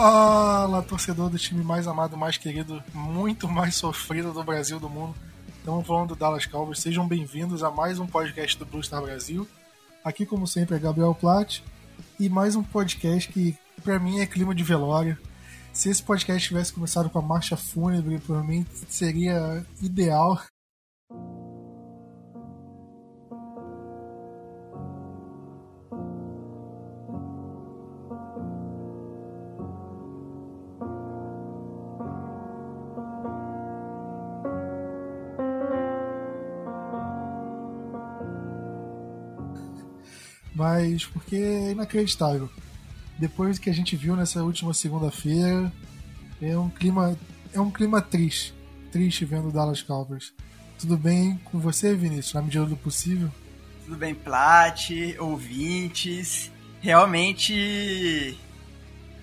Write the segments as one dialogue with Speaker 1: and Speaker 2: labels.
Speaker 1: Fala, torcedor do time mais amado, mais querido, muito mais sofrido do Brasil do mundo. Estamos falando do Dallas Cowboys. Sejam bem-vindos a mais um podcast do Blue Star Brasil. Aqui, como sempre, é Gabriel Platt e mais um podcast que, para mim, é clima de velório. Se esse podcast tivesse começado com a marcha fúnebre, para mim seria ideal. Mas porque é inacreditável. Depois que a gente viu nessa última segunda-feira, é um clima é um clima triste, triste vendo o Dallas Cowboys. Tudo bem com você, Vinícius, na medida do possível?
Speaker 2: Tudo bem, Plat, ouvintes. Realmente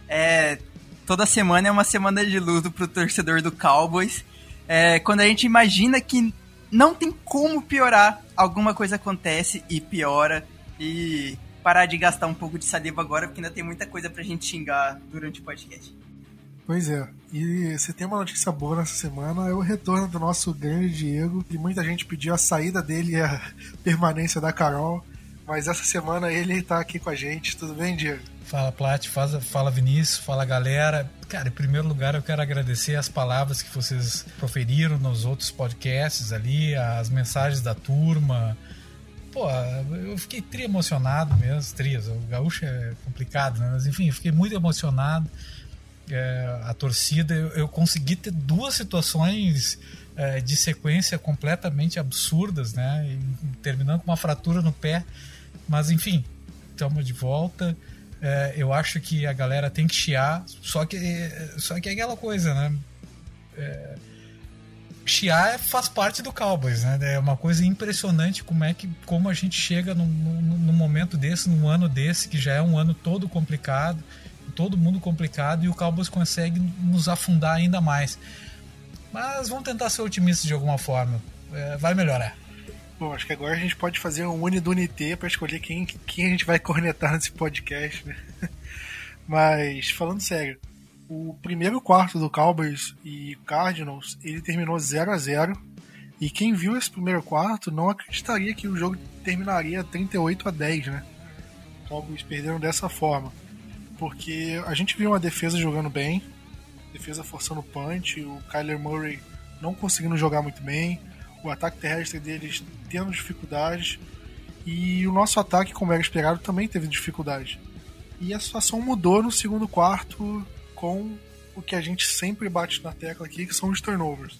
Speaker 2: é toda semana é uma semana de luto pro torcedor do Cowboys. É, quando a gente imagina que não tem como piorar, alguma coisa acontece e piora e parar de gastar um pouco de saliva agora, porque ainda tem muita coisa pra gente xingar durante o podcast.
Speaker 1: Pois é, e você tem uma notícia boa nessa semana, é o retorno do nosso grande Diego, e muita gente pediu a saída dele e a permanência da Carol, mas essa semana ele tá aqui com a gente, tudo bem, Diego?
Speaker 3: Fala, Plat, fala Vinícius, fala galera. Cara, em primeiro lugar eu quero agradecer as palavras que vocês proferiram nos outros podcasts ali, as mensagens da turma, pô, eu fiquei tri emocionado mesmo, trias, o gaúcho é complicado, né? Mas enfim, fiquei muito emocionado. É, a torcida, eu, eu, consegui ter duas situações é, de sequência completamente absurdas, né? E, terminando com uma fratura no pé. Mas enfim, estamos de volta. É, eu acho que a galera tem que chiar, só que, só que é aquela coisa, né? É, chiar faz parte do Cowboys, né? É uma coisa impressionante como é que como a gente chega num, num, num, momento desse, num ano desse, que já é um ano todo complicado, todo mundo complicado, e o Cowboys consegue nos afundar ainda mais. Mas vamos tentar ser otimistas de alguma forma. É, vai melhorar.
Speaker 1: Bom, acho que agora a gente pode fazer um uni do Unité para escolher quem, quem a gente vai cornetar nesse podcast, né? Mas, falando sério, o primeiro quarto do Cowboys e Cardinals, ele terminou 0 a 0 e quem viu esse primeiro quarto não acreditaria que o jogo terminaria 38 a 10, né? Cowboys perderam dessa forma. Porque a gente viu uma defesa jogando bem, defesa forçando punch, o Kyler Murray não conseguindo jogar muito bem, o ataque terrestre deles tendo dificuldades, e o nosso ataque, como era esperado, também teve dificuldades. E a situação mudou no segundo quarto com o que a gente sempre bate na tecla aqui, que são os turnovers.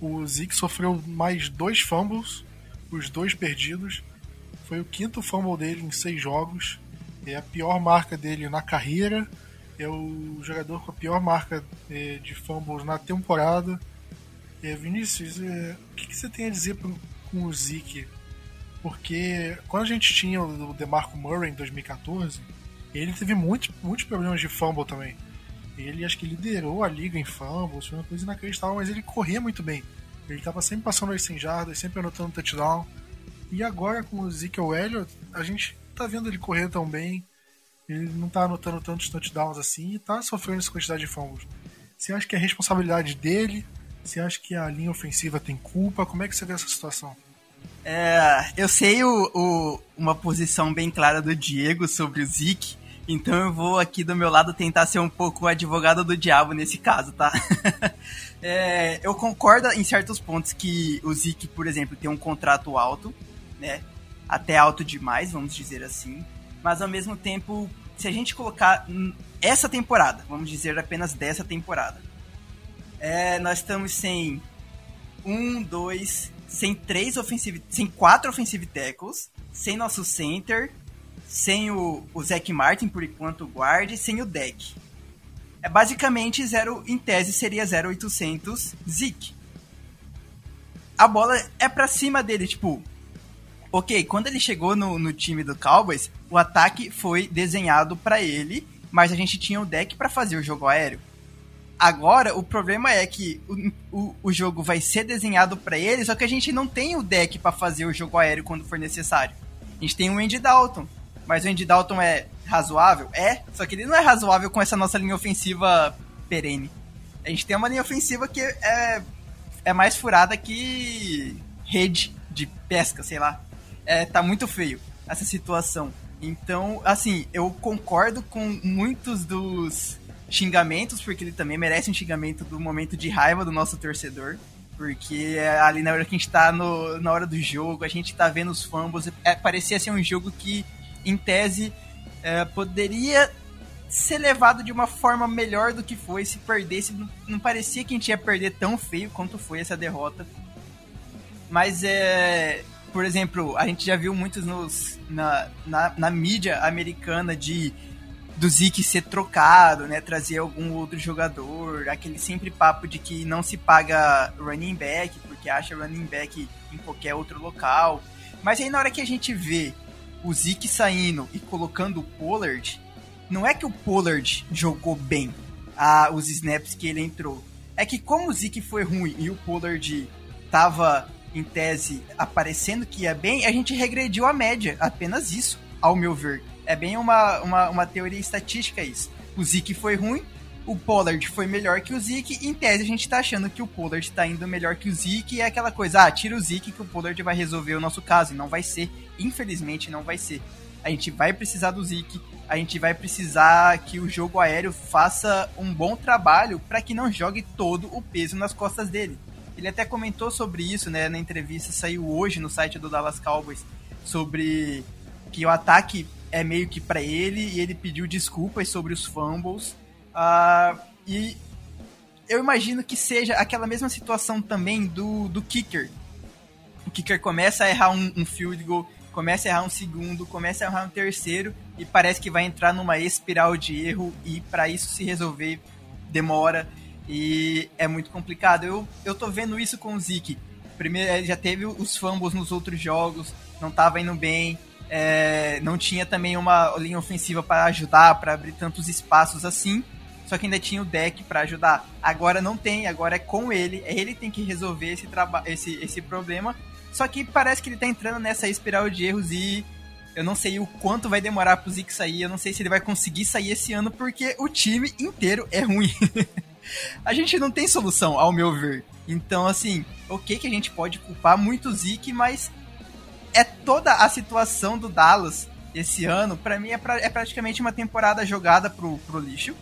Speaker 1: O Zeke sofreu mais dois fumbles, os dois perdidos. Foi o quinto fumble dele em seis jogos. É a pior marca dele na carreira. É o jogador com a pior marca é, de fumbles na temporada. É, Vinícius, é, o que, que, você tem a dizer pro, com o Zeke? Porque quando a gente tinha o DeMarco Murray em 2014, ele teve muitos, muitos problemas de fumble também. Ele acho que liderou a liga em fumbles, foi uma coisa inacreditável, mas ele corria muito bem. Ele estava sempre passando as 100 jardas, sempre anotando touchdown. E agora com o Ezekiel Elliott, a gente tá vendo ele correr tão bem. Ele não tá anotando tantos touchdowns assim e tá sofrendo essa quantidade de fumbles. Você acha que é responsabilidade dele? Você acha que a linha ofensiva tem culpa? Como é que você vê essa situação?
Speaker 2: É, eu sei o, o, uma posição bem clara do Diego sobre o Zeke, então eu vou aqui do meu lado tentar ser um pouco o advogado do diabo nesse caso, tá? é, eu concordo em certos pontos que o Zeke, por exemplo, tem um contrato alto, né? Até alto demais, vamos dizer assim. Mas ao mesmo tempo, se a gente colocar essa temporada, vamos dizer apenas dessa temporada, é, nós estamos sem um, dois, sem três offensive, sem quatro offensive tackles, sem nosso center, sem o, o Zac Martin, por enquanto, guarde, sem o deck. É basicamente zero, em tese seria 0800 Zeke. A bola é pra cima dele, tipo. Ok, quando ele chegou no, no time do Cowboys, o ataque foi desenhado para ele, mas a gente tinha o deck para fazer o jogo aéreo. Agora, o problema é que o, o, o jogo vai ser desenhado para ele, só que a gente não tem o deck para fazer o jogo aéreo quando for necessário. A gente tem o Andy Dalton, mas o Andy Dalton é razoável? É, só que ele não é razoável com essa nossa linha ofensiva perene. A gente tem uma linha ofensiva que é, é mais furada que rede de pesca, sei lá. É, tá muito feio essa situação. Então, assim, eu concordo com muitos dos xingamentos, porque ele também merece um xingamento do momento de raiva do nosso torcedor. Porque ali na hora que a gente tá no, na hora do jogo, a gente tá vendo os fumbles, é, parecia ser um jogo que, em tese, é, poderia ser levado de uma forma melhor do que foi se perdesse. Não, parecia que a gente ia perder tão feio quanto foi essa derrota. Mas é. Por exemplo, a gente já viu muitos nos, na, na, na mídia americana de do Zeke ser trocado, né? Trazer algum outro jogador, aquele sempre papo de que não se paga running back, porque acha running back em qualquer outro local. Mas aí na hora que a gente vê o Zeke saindo e colocando o Pollard, não é que o Pollard jogou bem ah, os snaps que ele entrou. É que como o Zeke foi ruim e o Pollard tava, em tese, aparecendo que ia bem, a gente regrediu a média. Apenas isso, ao meu ver. É bem uma, uma, uma teoria estatística isso. O Zeke foi ruim, o Pollard foi melhor que o Zeke, em tese a gente tá achando que o Pollard tá indo melhor que o Zeke, e é aquela coisa, ah, tira o Zeke que o Pollard vai resolver o nosso caso, e não vai ser, infelizmente não vai ser. A gente vai precisar do Zeke, a gente vai precisar que o jogo aéreo faça um bom trabalho para que não jogue todo o peso nas costas dele. Ele até comentou sobre isso, né, na entrevista saiu hoje no site do Dallas Cowboys sobre que o ataque é meio que para ele e ele pediu desculpas sobre os fumbles. Uh, e eu imagino que seja aquela mesma situação também do, do kicker. O kicker começa a errar um, um field goal, começa a errar um segundo, começa a errar um terceiro e parece que vai entrar numa espiral de erro e para isso se resolver demora e é muito complicado. Eu, eu tô vendo isso com o Zeke. Primeiro, já teve os fumbles nos outros jogos, não tava indo bem, é, não tinha também uma linha ofensiva para ajudar, para abrir tantos espaços assim. Só que ainda tinha o deck para ajudar. Agora não tem, agora é com ele. Ele tem que resolver esse, esse, esse problema. Só que parece que ele tá entrando nessa espiral de erros e eu não sei o quanto vai demorar pro Zeke sair. Eu não sei se ele vai conseguir sair esse ano, porque o time inteiro é ruim. a gente não tem solução, ao meu ver. Então, assim, ok que a gente pode culpar muito o Zeke, mas é toda a situação do Dallas esse ano, para mim é, pra, é, praticamente uma temporada jogada pro, pro lixo.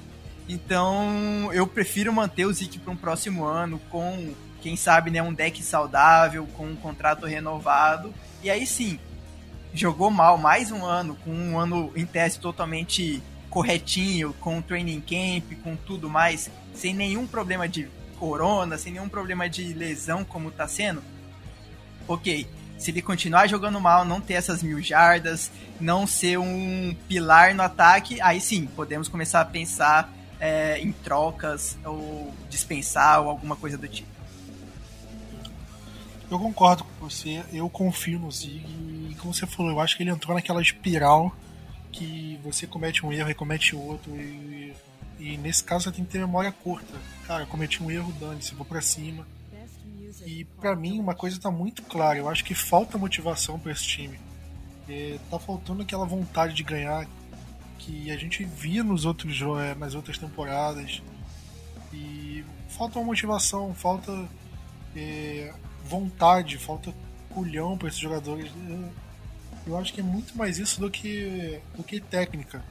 Speaker 2: Então eu prefiro manter o Zeke para um próximo ano com, quem sabe, né, um deck saudável, com um contrato renovado. E aí sim, jogou mal mais um ano, com um ano em teste totalmente corretinho, com o training camp, com tudo mais, sem nenhum problema de corona, sem nenhum problema de lesão como tá sendo. Ok, se ele continuar jogando mal, não ter essas mil jardas, não ser um pilar no ataque, aí sim, podemos começar a pensar é, em trocas ou dispensar ou alguma coisa do tipo.
Speaker 1: Eu concordo com você, eu confio no Zig e como você falou, eu acho que ele entrou naquela espiral que você comete um erro e comete outro e, e nesse caso você tem que ter memória curta. Cara, cometi um erro, dane-se, vou pra cima e para mim uma coisa tá muito clara, eu acho que falta motivação para esse time. É, tá faltando aquela vontade de ganhar que a gente via nos outros é, nas outras temporadas. E falta uma motivação, falta é, vontade, falta culhão para esses jogadores. Eu acho que é muito mais isso do que, do que técnica.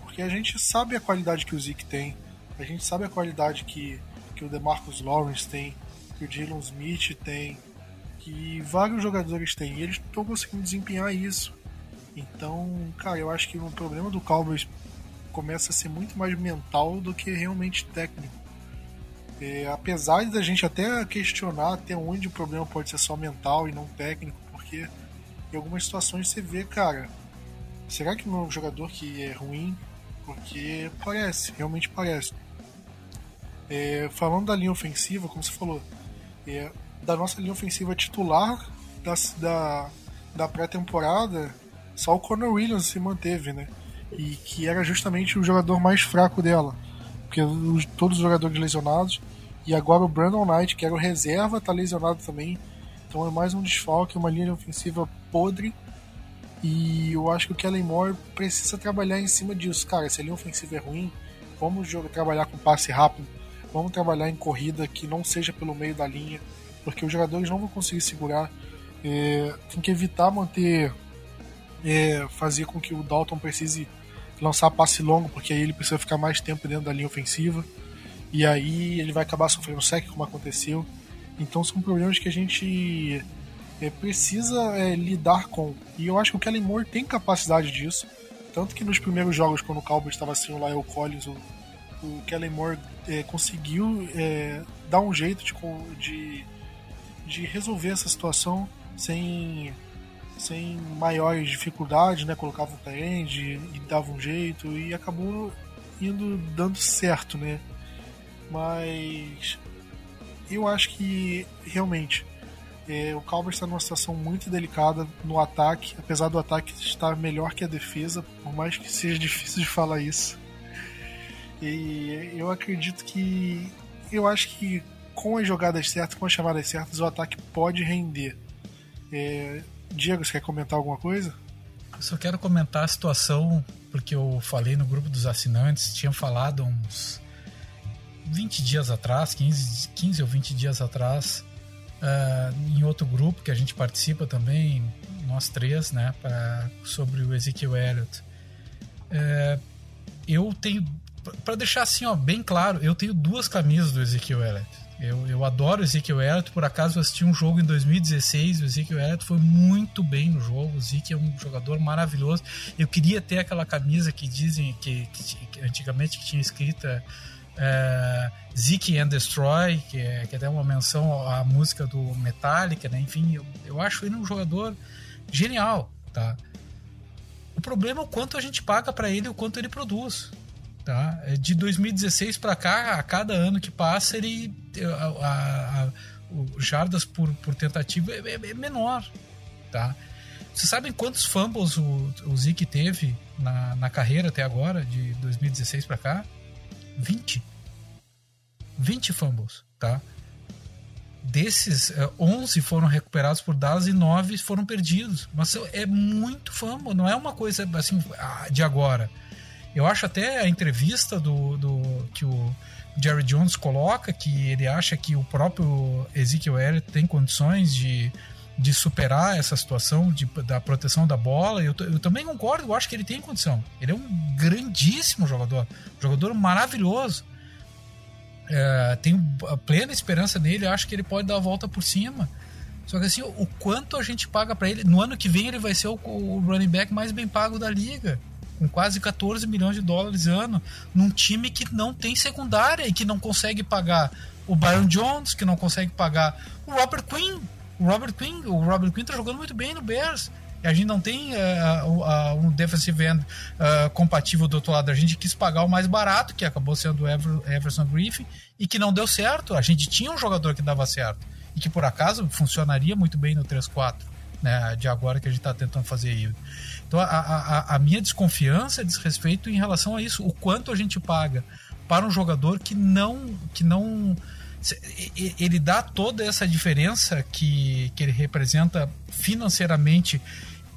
Speaker 1: Porque a gente sabe a qualidade que o Zeke tem, a gente sabe a qualidade que, que o DeMarcus Lawrence tem, que o Jalen Smith tem, que vários jogadores têm, e eles estão conseguindo desempenhar isso. Então, cara, eu acho que o problema do Cowboys começa a ser muito mais mental do que realmente técnico. É, apesar da gente até questionar até onde o problema pode ser só mental e não técnico, porque em algumas situações você vê, cara, será que não é um jogador que é ruim? Porque parece, realmente parece. É, falando da linha ofensiva, como você falou, é, da nossa linha ofensiva titular da, da, da pré-temporada, só o Conor Williams se manteve, né? E que era justamente o jogador mais fraco dela. Porque os, todos os jogadores lesionados. E agora o Brandon Knight, que era o reserva, tá lesionado também. Então é mais um desfalque, uma linha ofensiva podre. E eu acho que o Kellen Moore precisa trabalhar em cima disso. Cara, se a linha ofensiva é ruim, vamos jogar, trabalhar com passe rápido, vamos trabalhar em corrida que não seja pelo meio da linha, porque os jogadores não vão conseguir segurar. É, tem que evitar manter. É, fazer com que o Dalton precise lançar passe longo, porque aí ele precisa ficar mais tempo dentro da linha ofensiva. E aí ele vai acabar sofrendo sec, como aconteceu. Então são problemas que a gente é, precisa é, lidar com. E eu acho que o Kellen Moore tem capacidade disso. Tanto que nos primeiros jogos, quando o Cowboys estava assim, o Lyle Collins, o, o Kellen Moore é, conseguiu é, dar um jeito de, de, de resolver essa situação sem, sem maiores dificuldades, né? Colocava um end e dava um jeito e acabou indo dando certo, né? Mas eu acho que realmente é, o Cowboys está numa situação muito delicada no ataque, apesar do ataque estar melhor que a defesa, por mais que seja difícil de falar isso. E eu acredito que. Eu acho que com as jogadas certas, com as chamadas certas, o ataque pode render. É, Diego, você quer comentar alguma coisa?
Speaker 3: Eu só quero comentar a situação, porque eu falei no grupo dos assinantes, tinha falado uns 20 dias atrás, 15, 15 ou 20 dias atrás, uh, em outro grupo que a gente participa também, nós três, né, pra, sobre o Ezekiel Elliott. Uh, eu tenho, para deixar assim, ó, bem claro, eu tenho duas camisas do Ezekiel Elliott. Eu, eu adoro o Ezekiel Elliott, por acaso eu assisti um jogo em 2016, o Ezekiel Elliott foi muito bem no jogo, o Zeke é um jogador maravilhoso. Eu queria ter aquela camisa que dizem que, que, que antigamente que tinha escrita é, Zeke and Destroy, que é, que é até uma menção à música do Metallica, né? Enfim, eu, eu acho ele um jogador genial, tá? O problema é o quanto a gente paga para ele, o quanto ele produz, tá? É, de 2016 para cá, a cada ano que passa, ele a, a, a, o jardas por, por tentativa é, é, é menor, tá? Vocês sabem quantos fumbles o, o Zeke teve na, na carreira até agora, de 2016 para cá? 20. 20 fumbles, tá? Desses, 11 eh, foram recuperados por Dallas e 9 foram perdidos. Mas é muito fumble, não é uma coisa assim ah, de agora. Eu acho até a entrevista do, do que o Jerry Jones coloca que ele acha que o próprio Ezekiel Elliott tem condições de, de superar essa situação de, da proteção da bola. Eu, eu também concordo, eu acho que ele tem condição. Ele é um grandíssimo jogador, um jogador maravilhoso. É, tenho plena esperança nele, acho que ele pode dar a volta por cima. Só que assim, o quanto a gente paga para ele, no ano que vem ele vai ser o, o, running back mais bem pago da liga, com quase 14 milhões de dólares ano, num time que não tem secundária e que não consegue pagar o Byron Jones, que não consegue pagar o Robert Quinn. O Robert Quinn, o Robert Quinn tá jogando muito bem no Bears. A gente não tem uh, uh, um defensive end uh, compatível do outro lado. A gente quis pagar o mais barato, que acabou sendo o Ever, Everson Griffin, e que não deu certo. A gente tinha um jogador que dava certo. E que por acaso funcionaria muito bem no 3-4, né, de agora que a gente está tentando fazer isso. Então a, a, a minha desconfiança diz respeito em relação a isso. O quanto a gente paga para um jogador que não. Que não ele dá toda essa diferença que, que ele representa financeiramente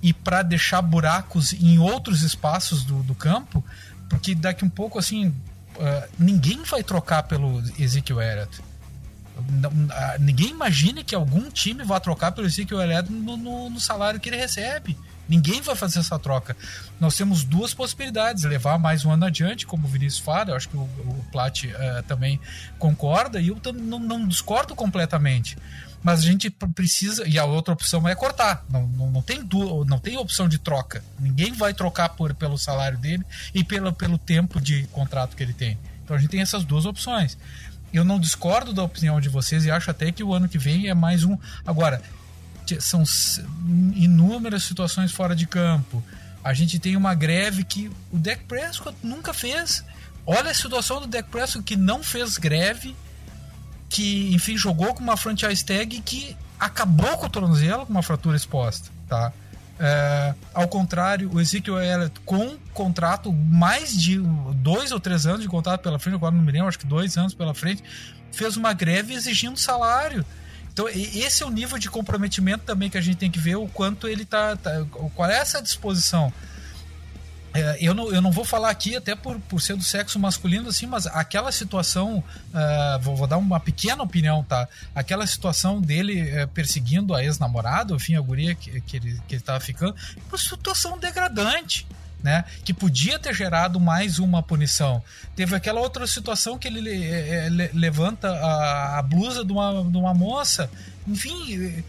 Speaker 3: e para deixar buracos em outros espaços do, do campo, porque daqui um pouco assim uh, ninguém vai trocar pelo Ezekiel Elliott. Uh, ninguém imagina que algum time vá trocar pelo Ezekiel Elliott no, no, no, salário que ele recebe. Ninguém vai fazer essa troca. Nós temos duas possibilidades: levar mais um ano adiante, como o Vinícius fala. Eu acho que o, o Plat uh, também concorda, e eu não, não discordo completamente. Mas a gente precisa e a outra opção é cortar. Não, não, não tem não tem opção de troca. Ninguém vai trocar por pelo salário dele e pelo, pelo tempo de contrato que ele tem. Então a gente tem essas duas opções. Eu não discordo da opinião de vocês e acho até que o ano que vem é mais um. Agora são inúmeras situações fora de campo a gente tem uma greve que o Deck Prescott nunca fez olha a situação do Deck Prescott que não fez greve que, enfim, jogou com uma franchise tag que acabou com o tornozelo com uma fratura exposta, tá? É, ao contrário, o Ezekiel Elliott com contrato mais de dois ou três anos de contrato pela frente, agora não me lembro, acho que dois anos pela frente, fez uma greve exigindo salário. Então, esse é o nível de comprometimento também que a gente tem que ver o quanto ele tá. tá qual é essa disposição. É, eu, não, eu não vou falar aqui, até por, por ser do sexo masculino, assim, mas aquela situação. Uh, vou, vou, dar uma pequena opinião, tá? Aquela situação dele uh, perseguindo a ex-namorada, enfim, a guria que, que, ele, que ele tava ficando, uma situação degradante né? Que podia ter gerado mais uma punição. Teve aquela outra situação que ele é, é, levanta a, a, blusa de uma, de uma moça. Enfim,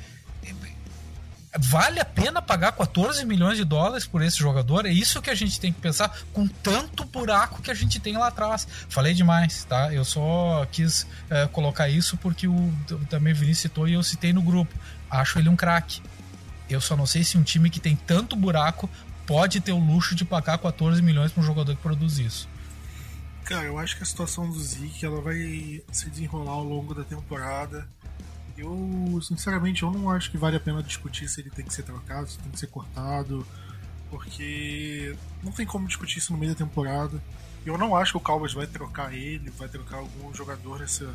Speaker 3: vale a pena pagar 14 milhões de dólares por esse jogador? É isso que a gente tem que pensar com tanto buraco que a gente tem lá atrás. Falei demais, tá? Eu só quis é, colocar isso porque o também o Vinícius citou e eu citei no grupo. Acho ele um craque. Eu só não sei se um time que tem tanto buraco pode ter o luxo de pagar 14 milhões para um jogador que produz isso.
Speaker 1: Cara, eu acho que a situação do Zeke ela vai se desenrolar ao longo da temporada. Eu, sinceramente, eu não acho que vale a pena discutir se ele tem que ser trocado, se tem que ser cortado, porque não tem como discutir isso no meio da temporada. Eu não acho que o Cowboys vai trocar ele, vai trocar algum jogador nessa,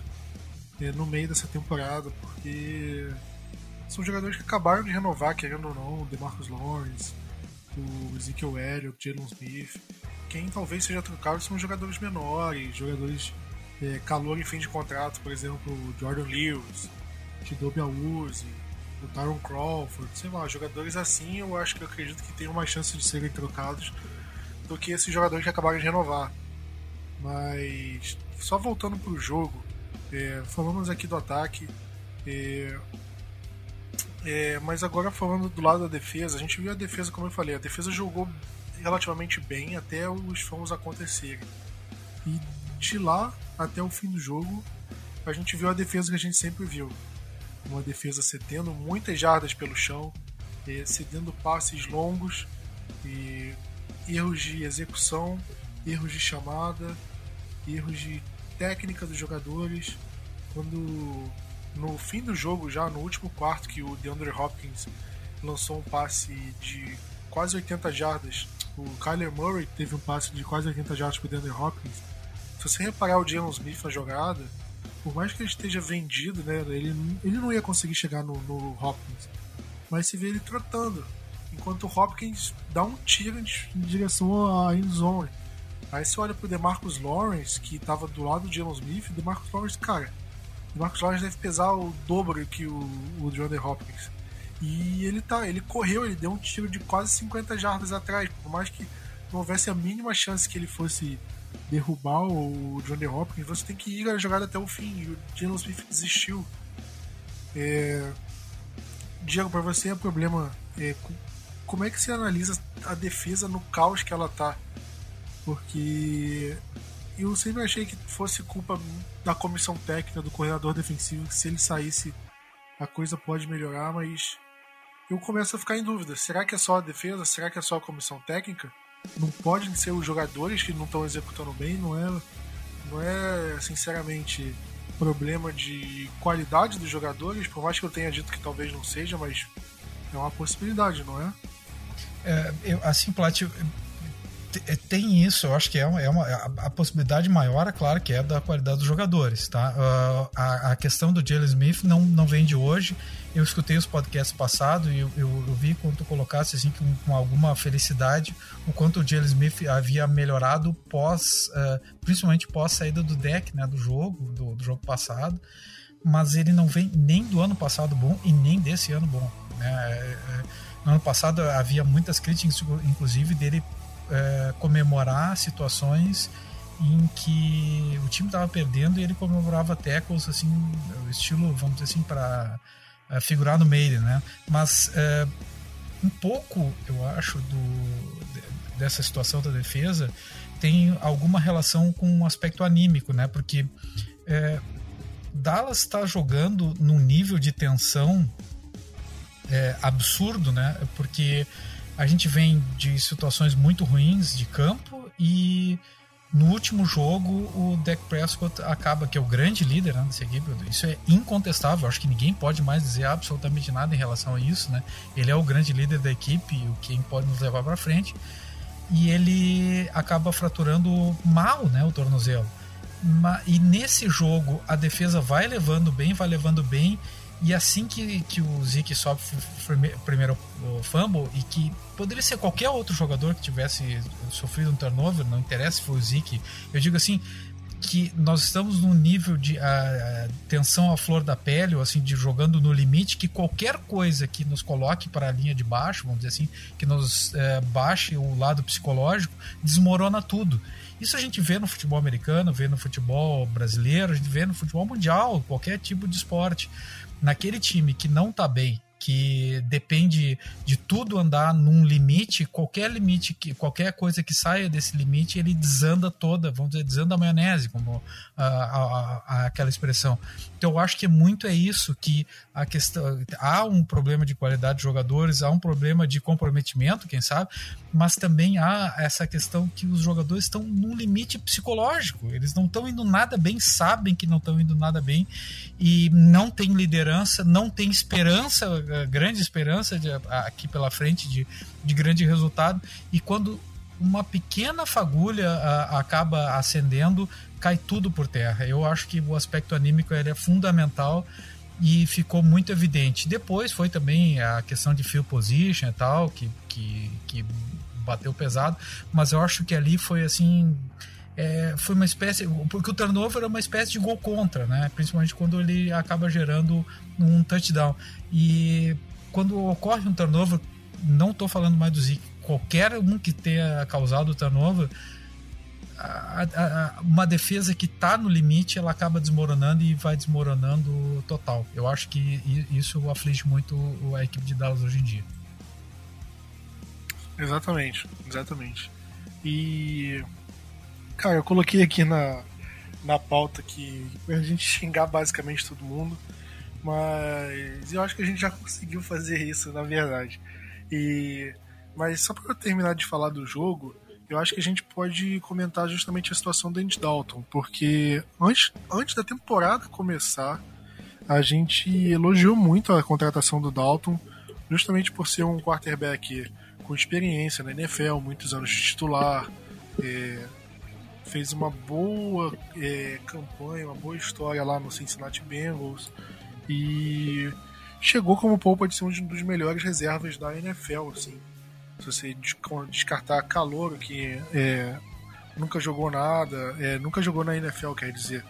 Speaker 1: é, no meio dessa temporada, porque são jogadores que acabaram de renovar, querendo ou não, o DeMarcus Lawrence, o Ezekiel Elliott, Jalen Smith. Quem talvez seja trocado são jogadores menores, jogadores é, calor em fim de contrato, por exemplo, Jordan Lewis, Tidobe Awuzie, o Tyron Crawford, sei lá, jogadores assim eu acho que eu acredito que tem mais chance de serem trocados do que esses jogadores que acabaram de renovar. Mas só voltando para o jogo, é, falamos aqui do ataque. É, é, mas agora falando do lado da defesa, a gente viu a defesa, como eu falei, a defesa jogou relativamente bem até os fãs acontecerem. E de lá até o fim do jogo, a gente viu a defesa que a gente sempre viu. Uma defesa cedendo muitas jardas pelo chão, é, cedendo passes longos, e erros de execução, erros de chamada, erros de técnica dos jogadores. Quando no fim do jogo, já no último quarto, que o DeAndre Hopkins lançou um passe de quase 80 jardas. O Kyler Murray teve um passe de quase 80 jardas para o DeAndre Hopkins. Se você reparar o Jalen Smith na jogada, por mais que ele esteja vendido, né, ele, ele não ia conseguir chegar no, no Hopkins. Mas se vê ele trotando, enquanto o Hopkins dá um tiro em, direção à end zone. Aí você olha pro DeMarcus Lawrence, que estava do lado do Jalen Smith, o DeMarcus Lawrence, cara, o Marcos Lawrence deve pesar o dobro que o, o DeAndre Hopkins. E ele tá, ele correu, ele deu um tiro de quase 50 jardas atrás, por mais que não houvesse a mínima chance que ele fosse derrubar o Johnny Hopkins, você tem que ir a jogada até o fim. E o Jalen Smith desistiu. É... Diego, para você é problema. É... Como é que você analisa a defesa no caos que ela tá? Porque eu sempre achei que fosse culpa da comissão técnica, do coordenador defensivo, que se ele saísse a coisa pode melhorar, mas eu começo a ficar em dúvida. Será que é só a defesa? Será que é só a comissão técnica? Não podem ser os jogadores que não estão executando bem? Não é, não é sinceramente problema de qualidade dos jogadores, por mais que eu tenha dito que talvez não seja, mas é uma possibilidade, não é?
Speaker 3: é eu, assim, Plat, tem isso, eu acho que é uma, é uma a, a, possibilidade maior, é claro, que é da qualidade dos jogadores, tá? Uh, a, a, questão do Jalen Smith não, não vem de hoje. Eu escutei os podcasts passados e eu, eu, eu, vi quando tu colocasse assim com, com, alguma felicidade o quanto o Jalen Smith havia melhorado pós, uh, principalmente pós saída do deck, né, do jogo, do, do, jogo passado. Mas ele não vem nem do ano passado bom e nem desse ano bom. Né? É, é, no ano passado havia muitas críticas, inclusive dele é, comemorar situações em que o time estava perdendo e ele comemorava tackles assim, estilo, vamos dizer assim, para é, figurar no meio, né? Mas é, um pouco, eu acho, do, dessa situação da defesa tem alguma relação com o aspecto anímico, né? Porque é, Dallas está jogando num nível de tensão é, absurdo, né? Porque a gente vem de situações muito ruins de campo e no último jogo o Dak Prescott acaba que é o grande líder né, dessa equipe. Isso é incontestável. Acho que ninguém pode mais dizer absolutamente nada em relação a isso, né? Ele é o grande líder da equipe, o quem pode nos levar para frente. E ele acaba fraturando mal, né, o tornozelo. E nesse jogo a defesa vai levando bem, vai levando bem E assim que, que o Zeke sobe o primeiro fumble e que poderia ser qualquer outro jogador que tivesse sofrido um turnover, não interessa se foi o Zeke. Eu digo assim, que nós estamos num nível de a, a, tensão à flor da pele, ou assim, de jogando no limite, que qualquer coisa que nos coloque para a linha de baixo, vamos dizer assim, que nos é, baixe o lado psicológico, desmorona tudo. Isso a gente vê no futebol americano, vê no futebol brasileiro, a gente vê no futebol mundial, qualquer tipo de esporte. Naquele time que não está bem, que depende de tudo andar num limite, qualquer limite, que qualquer coisa que saia desse limite, ele desanda toda, vamos dizer, desanda a maionese, como a, a, a, aquela expressão. Então eu acho que muito é isso que a questão há um problema de qualidade de jogadores, há um problema de comprometimento, quem sabe, mas também há essa questão que os jogadores estão num limite psicológico, eles não estão indo nada bem, sabem que não estão indo nada bem e não tem liderança, não tem esperança grande esperança de, aqui pela frente de, de grande resultado. E quando uma pequena fagulha a, acaba acendendo, cai tudo por terra. Eu acho que o aspecto anímico é fundamental e ficou muito evidente. Depois foi também a questão de field position e tal, que, que, que bateu pesado, mas eu acho que ali foi assim é, foi uma espécie. Porque o turnover é uma espécie de gol contra, né? Principalmente quando ele acaba gerando um touchdown. E quando ocorre um turnover, não estou falando mais do Zeke, qualquer um que tenha causado o turnover. A, a, uma defesa que está no limite, ela acaba desmoronando e vai desmoronando total. Eu acho que isso aflige muito a equipe de Dallas hoje em dia.
Speaker 1: Exatamente, exatamente. E Cara, eu coloquei aqui na, na pauta que a gente xingar basicamente todo mundo, mas eu acho que a gente já conseguiu fazer isso, na verdade. E mas só para eu terminar de falar do jogo, eu acho que a gente pode comentar justamente a situação do Andy Dalton, porque antes, antes da temporada começar, a gente elogiou muito a contratação do Dalton, justamente por ser um quarterback com experiência na NFL, muitos anos de titular, é, fez uma boa é, campanha, uma boa história lá no Cincinnati Bengals e chegou como polpa de ser um dos melhores reservas da NFL, assim. Se você descartar calor, que é, nunca jogou nada, é, nunca jogou na NFL, quer dizer.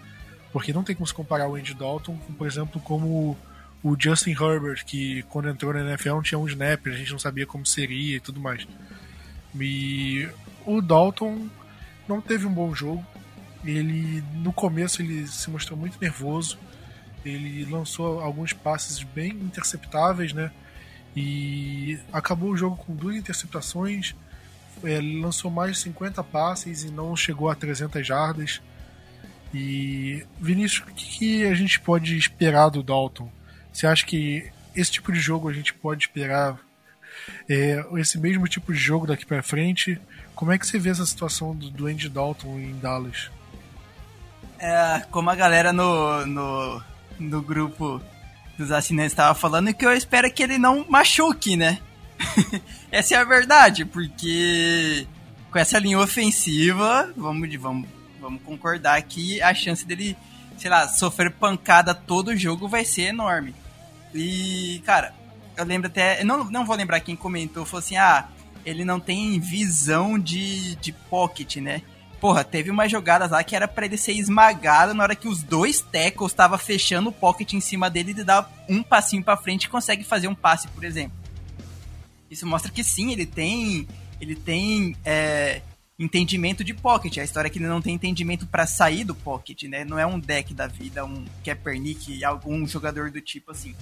Speaker 1: Porque não tem como se comparar o Andy Dalton, com, por exemplo, como o Justin Herbert, que quando entrou na NFL não tinha um snap, a gente não sabia como seria e tudo mais. E o Dalton não teve um bom jogo. Ele no começo ele se mostrou muito nervoso. Ele lançou alguns passes bem interceptáveis, né? E acabou o jogo com duas interceptações. Ele lançou mais de 50 passes e não chegou a 300 jardas. E Vinícius, o que a gente pode esperar do Dalton? Você acha que esse tipo de jogo a gente pode esperar é, esse mesmo tipo de jogo daqui para frente? Como é que você vê essa situação do, do Andy Dalton em Dallas?
Speaker 2: É, como a galera no, no, no grupo dos assinantes estava falando, que eu espero que ele não machuque, né? essa é a verdade, porque com essa linha ofensiva, vamos, vamos, vamos concordar que a chance dele, sei lá, sofrer pancada todo jogo vai ser enorme. E, cara, eu lembro até. Não, não vou lembrar quem comentou, falou assim: ah, ele não tem visão de, de pocket, né? Porra, teve umas jogadas lá que era para ele ser esmagado na hora que os dois tackles estavam fechando o pocket em cima dele e dá um passinho para frente e consegue fazer um passe, por exemplo. Isso mostra que sim, ele tem ele tem é, entendimento de pocket. A história é que ele não tem entendimento para sair do pocket, né? Não é um deck da vida, um Kaepernick, algum jogador do tipo assim.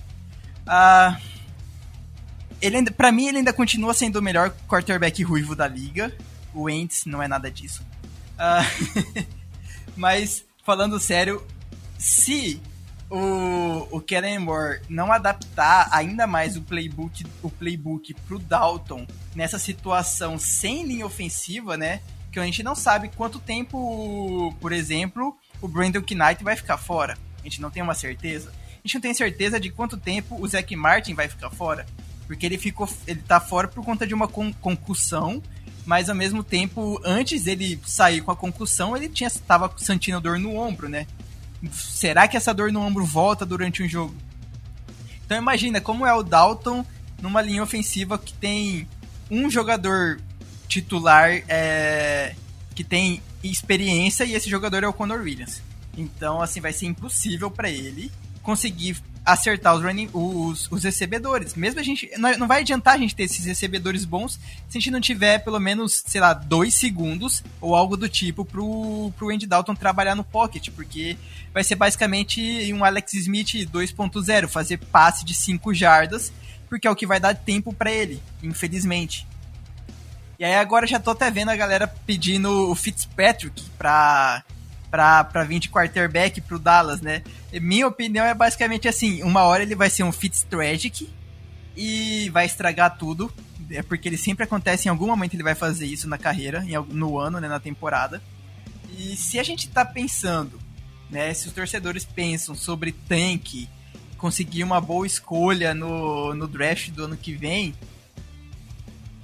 Speaker 2: Ah, ele ainda, pra mim, ele ainda continua sendo o melhor quarterback ruivo da liga. O Ents não é nada disso. Uh, mas, falando sério, se o, o Kellen Moore não adaptar ainda mais o playbook, o playbook pro Dalton nessa situação sem linha ofensiva, né? Que a gente não sabe quanto tempo, por exemplo, o Brandon Knight vai ficar fora. A gente não tem uma certeza. A gente não tem certeza de quanto tempo o Zach Martin vai ficar fora. Porque ele ficou. Ele tá fora por conta de uma con concussão. Mas ao mesmo tempo, antes dele sair com a concussão, ele tinha tava sentindo dor no ombro, né? Será que essa dor no ombro volta durante um jogo? Então imagina como é o Dalton numa linha ofensiva que tem um jogador titular é, que tem experiência e esse jogador é o Conor Williams. Então, assim, vai ser impossível para ele conseguir acertar os, running, os, os recebedores. Mesmo a gente. Não vai adiantar a gente ter esses recebedores bons se a gente não tiver pelo menos, sei lá, dois segundos ou algo do tipo pro, pro Andy Dalton trabalhar no pocket, porque vai ser basicamente um Alex Smith 2.0, fazer passe de 5 jardas, porque é o que vai dar tempo para ele, infelizmente. E aí agora já tô até vendo a galera pedindo o Fitzpatrick pra pra vir de quarterback pro Dallas, né? E minha opinião é basicamente assim: uma hora ele vai ser um Fitztragic e vai estragar tudo. É porque ele sempre acontece, em algum momento ele vai fazer isso na carreira, no ano, né, na temporada. E se a gente tá pensando, né, se os torcedores pensam sobre tank, conseguir uma boa escolha no, no draft do ano que vem,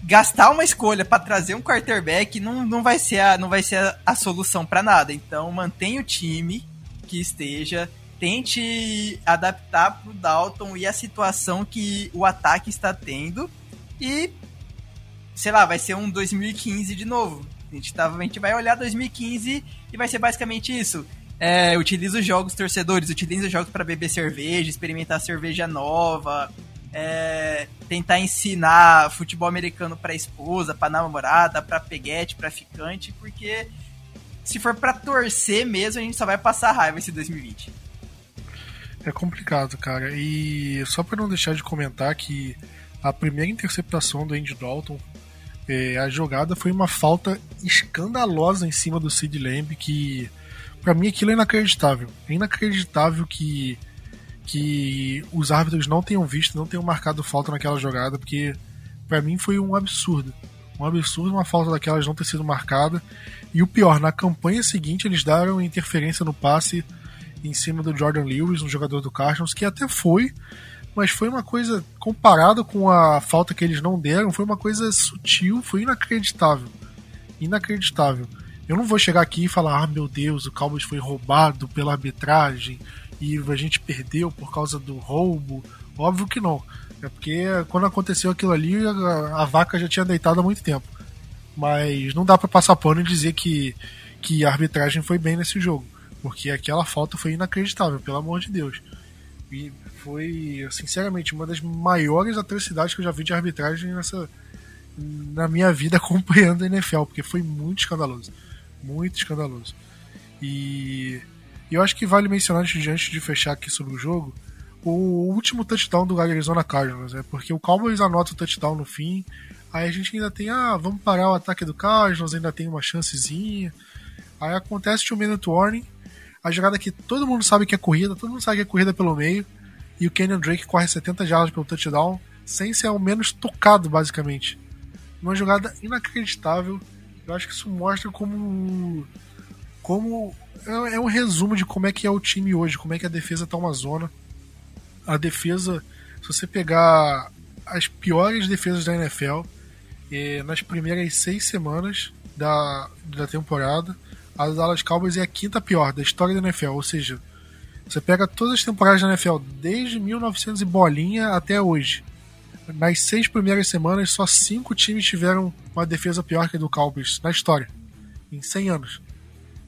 Speaker 2: gastar uma escolha para trazer um quarterback não, não vai ser a, não vai ser a, a solução para nada. Então mantenha o time que esteja, tente adaptar pro Dalton e a situação que o ataque está tendo e sei lá, vai ser um 2015 de novo. A gente, tá, a gente vai olhar 2015 e vai ser basicamente isso. É, utiliza os jogos torcedores, utiliza os jogos para beber cerveja, experimentar cerveja nova, é, tentar ensinar futebol americano pra esposa, pra namorada, pra peguete, pra ficante, porque se for para torcer mesmo, a gente só vai passar raiva esse 2020.
Speaker 1: É complicado, cara. E só para não deixar de comentar que a primeira interceptação do Andy Dalton, é, a jogada foi uma falta escandalosa em cima do Sid Lamb, que para mim aquilo é inacreditável. É inacreditável que que os árbitros não tenham visto, não tenham marcado falta naquela jogada, porque para mim foi um absurdo. Um absurdo uma falta daquelas não ter sido marcada. E o pior, na campanha seguinte eles deram interferência no passe em cima do Jordan Lewis, um jogador do Cardinals, que até foi, mas foi uma coisa, comparado com a falta que eles não deram, foi uma coisa sutil, foi inacreditável. Inacreditável. Eu não vou chegar aqui e falar, ah meu Deus, o Cowboys foi roubado pela arbitragem, e a gente perdeu por causa do roubo. Óbvio que não. É porque quando aconteceu aquilo ali, a, a vaca já tinha deitado há muito tempo. Mas não dá para passar pano e dizer que, que a arbitragem foi bem nesse jogo. Porque aquela falta foi inacreditável, pelo amor de Deus. E foi, sinceramente, uma das maiores atrocidades que eu já vi de arbitragem nessa, na minha vida acompanhando a NFL, porque foi muito escandaloso. Muito escandaloso. E e eu acho que vale mencionar antes de, antes de fechar aqui sobre o jogo, o último touchdown do Arizona Cardinals, né? Porque o Cowboys anota o touchdown no fim, aí a gente ainda tem, ah, vamos parar o ataque do Cardinals, ainda tem uma chancezinha. Aí acontece o minute warning, a jogada que todo mundo sabe que é corrida, todo mundo sabe que é corrida pelo meio, e o Kenyon Drake corre 70 jardas pelo touchdown, sem ser ao menos tocado, basicamente. Uma jogada inacreditável. Eu acho que isso mostra como como é, é um resumo de como é que é o time hoje, como é que a defesa tá uma zona. A defesa, se você pegar as piores defesas da NFL, é, nas primeiras seis semanas da, da temporada, a Dallas Cowboys é a quinta pior da história da NFL, ou seja, você pega todas as temporadas da NFL desde 1900 e bolinha até hoje. Nas seis primeiras semanas, só cinco times tiveram uma defesa pior que a do Cowboys na história, em 100 anos.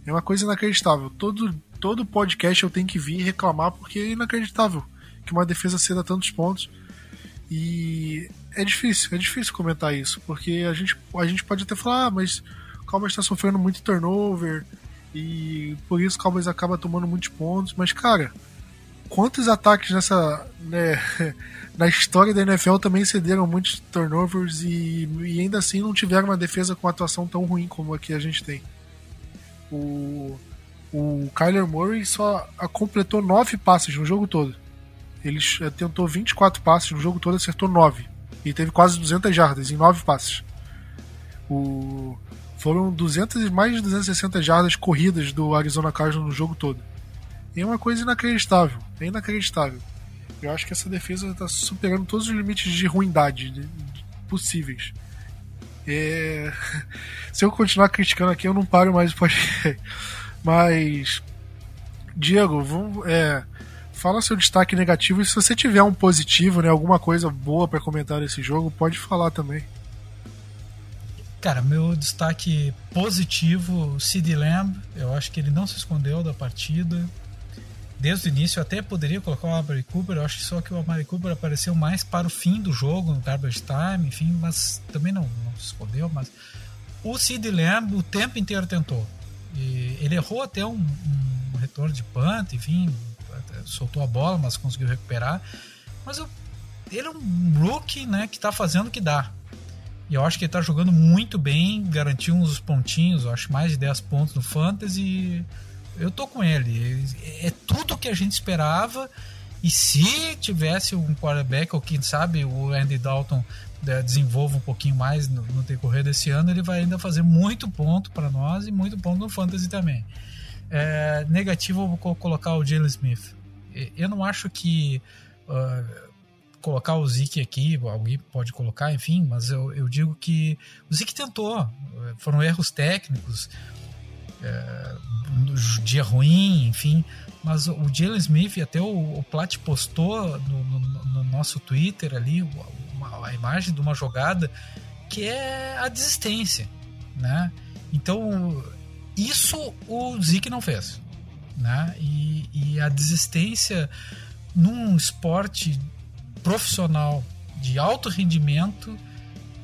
Speaker 1: É uma coisa inacreditável. Todo, todo podcast eu tenho que vir reclamar porque é inacreditável que uma defesa ceda tantos pontos. E é difícil, é difícil comentar isso, porque a gente, a gente pode até falar, ah, mas o Cowboys está sofrendo muito turnover e por isso o Cowboys acaba tomando muitos pontos. Mas, cara, quantos ataques nessa. Né, na história da NFL também cederam muitos turnovers e, e ainda assim não tiveram uma defesa com atuação tão ruim como a que a gente tem. O, o Kyler Murray só completou 9 passes no jogo todo. Ele eh, tentou 24 passes no jogo todo, acertou 9. E teve quase 200 jardas em 9 passes. O, foram 200, mais de 260 jardas corridas do Arizona Cardinals no jogo todo. E é uma coisa inacreditável. É inacreditável. Eu acho que essa defesa está superando todos os limites de ruindade de, de, possíveis. É... Se eu continuar criticando aqui, eu não paro mais o. Mas, Diego, vamos, é, fala seu destaque negativo e se você tiver um positivo, né, alguma coisa boa para comentar desse jogo, pode falar também.
Speaker 3: Cara, meu destaque positivo, Sid Lamb, eu acho que ele não se escondeu da partida. Desde o início até poderia colocar o Amari Cooper, eu acho que só que o Amari Cooper apareceu mais para o fim do jogo, no garbage time, enfim, mas também não, não se escondeu, mas o Sid Lamb o tempo inteiro tentou. E ele errou até um, um retorno de punt, enfim, soltou a bola, mas conseguiu recuperar. Mas eu, ele é um rookie, né, que está fazendo o que dá. E eu acho que ele tá jogando muito bem, garantiu uns pontinhos, acho mais de 10 pontos no Fantasy. Eu tô com ele. É tudo que a gente esperava. E se tivesse um quarterback, ou quem sabe o Andy Dalton né, desenvolva um pouquinho mais no, no decorrer desse ano, ele vai ainda fazer muito ponto para nós e muito ponto no Fantasy também. É, negativo, eu vou colocar o Jalen Smith. Eu não acho que. Uh, colocar o Zik aqui, alguém pode colocar, enfim, mas eu, eu digo que o Zik tentou, foram erros técnicos, é, dia ruim, enfim, mas o Jalen Smith, até o, o Plat postou no, no, no, nosso Twitter ali uma, a imagem de uma jogada que é a desistência, né? Então, isso o Zik não fez, né? E, e a desistência num esporte profissional de alto rendimento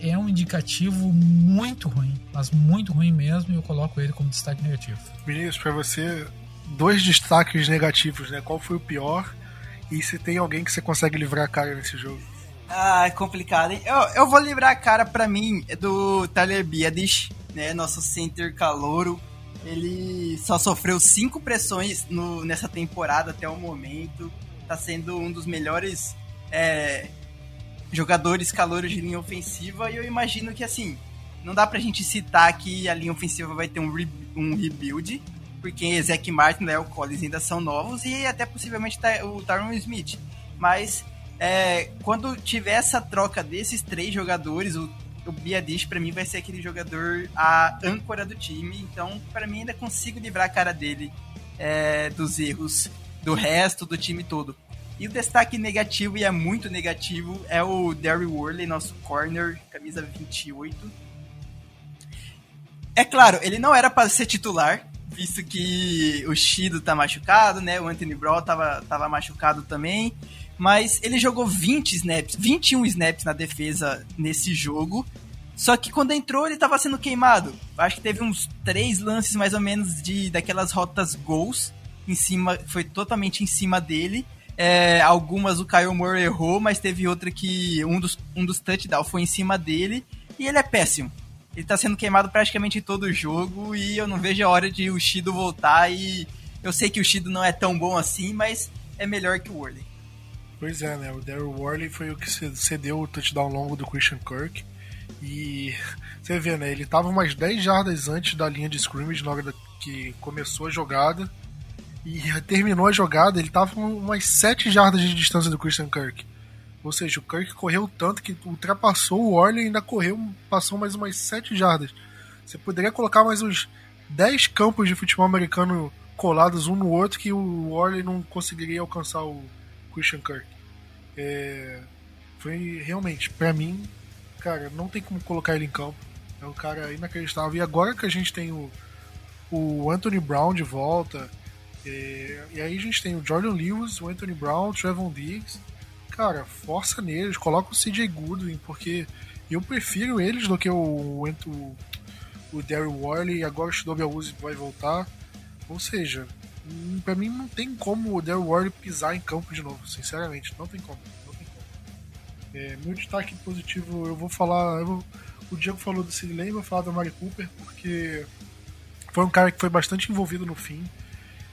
Speaker 3: é um indicativo muito ruim, mas muito ruim mesmo, e eu coloco ele como destaque negativo.
Speaker 1: Vinícius, para você, dois destaques negativos, né? Qual foi o pior? E se tem alguém que você consegue livrar a cara nesse jogo?
Speaker 2: Ah, é complicado, hein? Eu, eu vou livrar a cara para mim do Tyler Biadish, né? Nosso center calouro. Ele só sofreu cinco pressões no, nessa temporada até o momento. Tá sendo um dos melhores é, jogadores calouros de linha ofensiva e eu imagino que assim, não dá pra gente citar que a linha ofensiva vai ter um, re, um rebuild, porque Zach Martin e Léo Collins ainda são novos e até possivelmente o Tyron Smith. Mas é, quando tiver essa troca desses três jogadores, o, o Biadish para mim vai ser aquele jogador a âncora do time, então para mim ainda consigo livrar a cara dele é, dos erros do resto do time todo. E o destaque negativo, e é muito negativo, é o Derry Worley, nosso corner, camisa 28. É claro, ele não era para ser titular, visto que o Shido tá machucado, né? O Anthony Brown tava, tava machucado também. Mas ele jogou 20 snaps, 21 snaps na defesa nesse jogo. Só que quando entrou, ele tava sendo queimado. Acho que teve uns três lances mais ou menos de daquelas rotas gols em cima, foi totalmente em cima dele. É, algumas o Kyle Moore errou, mas teve outra que um dos, um dos touchdowns foi em cima dele. E ele é péssimo. Ele tá sendo queimado praticamente em todo o jogo e eu não vejo a hora de o Shido voltar. E eu sei que o Shido não é tão bom assim, mas é melhor que o Worley.
Speaker 1: Pois é, né? O Daryl Worley foi o que cedeu o touchdown longo do Christian Kirk. E você vê, né? Ele tava umas 10 jardas antes da linha de scrimmage na hora que começou a jogada e terminou a jogada, ele tava com umas 7 jardas de distância do Christian Kirk. Ou seja, o Kirk correu tanto que ultrapassou o Orley e ainda correu, passou mais umas 7 jardas. Você poderia colocar mais uns 10 campos de futebol americano colados um no outro que o Orley não conseguiria alcançar o Christian Kirk. É... Foi realmente, para mim, cara, não tem como colocar ele em campo. É um cara inacreditável. E agora que a gente tem o, o Anthony Brown de volta, e, e, aí a gente tem o Jordan Lewis, o Anthony Brown, o Trevon Diggs. Cara, força neles, coloca o CJ Goodwin, porque eu prefiro eles do que o, o, o Daryl Worley e agora o Shidobi Awuzi vai voltar. Ou seja, hum, para mim não tem como o Daryl Worley pisar em campo de novo, sinceramente, não tem como. Não tem como. É, meu destaque positivo, eu vou falar. Eu vou, o Diego falou do Sidney, vou falar do Mari Cooper, porque foi um cara que foi bastante envolvido no fim.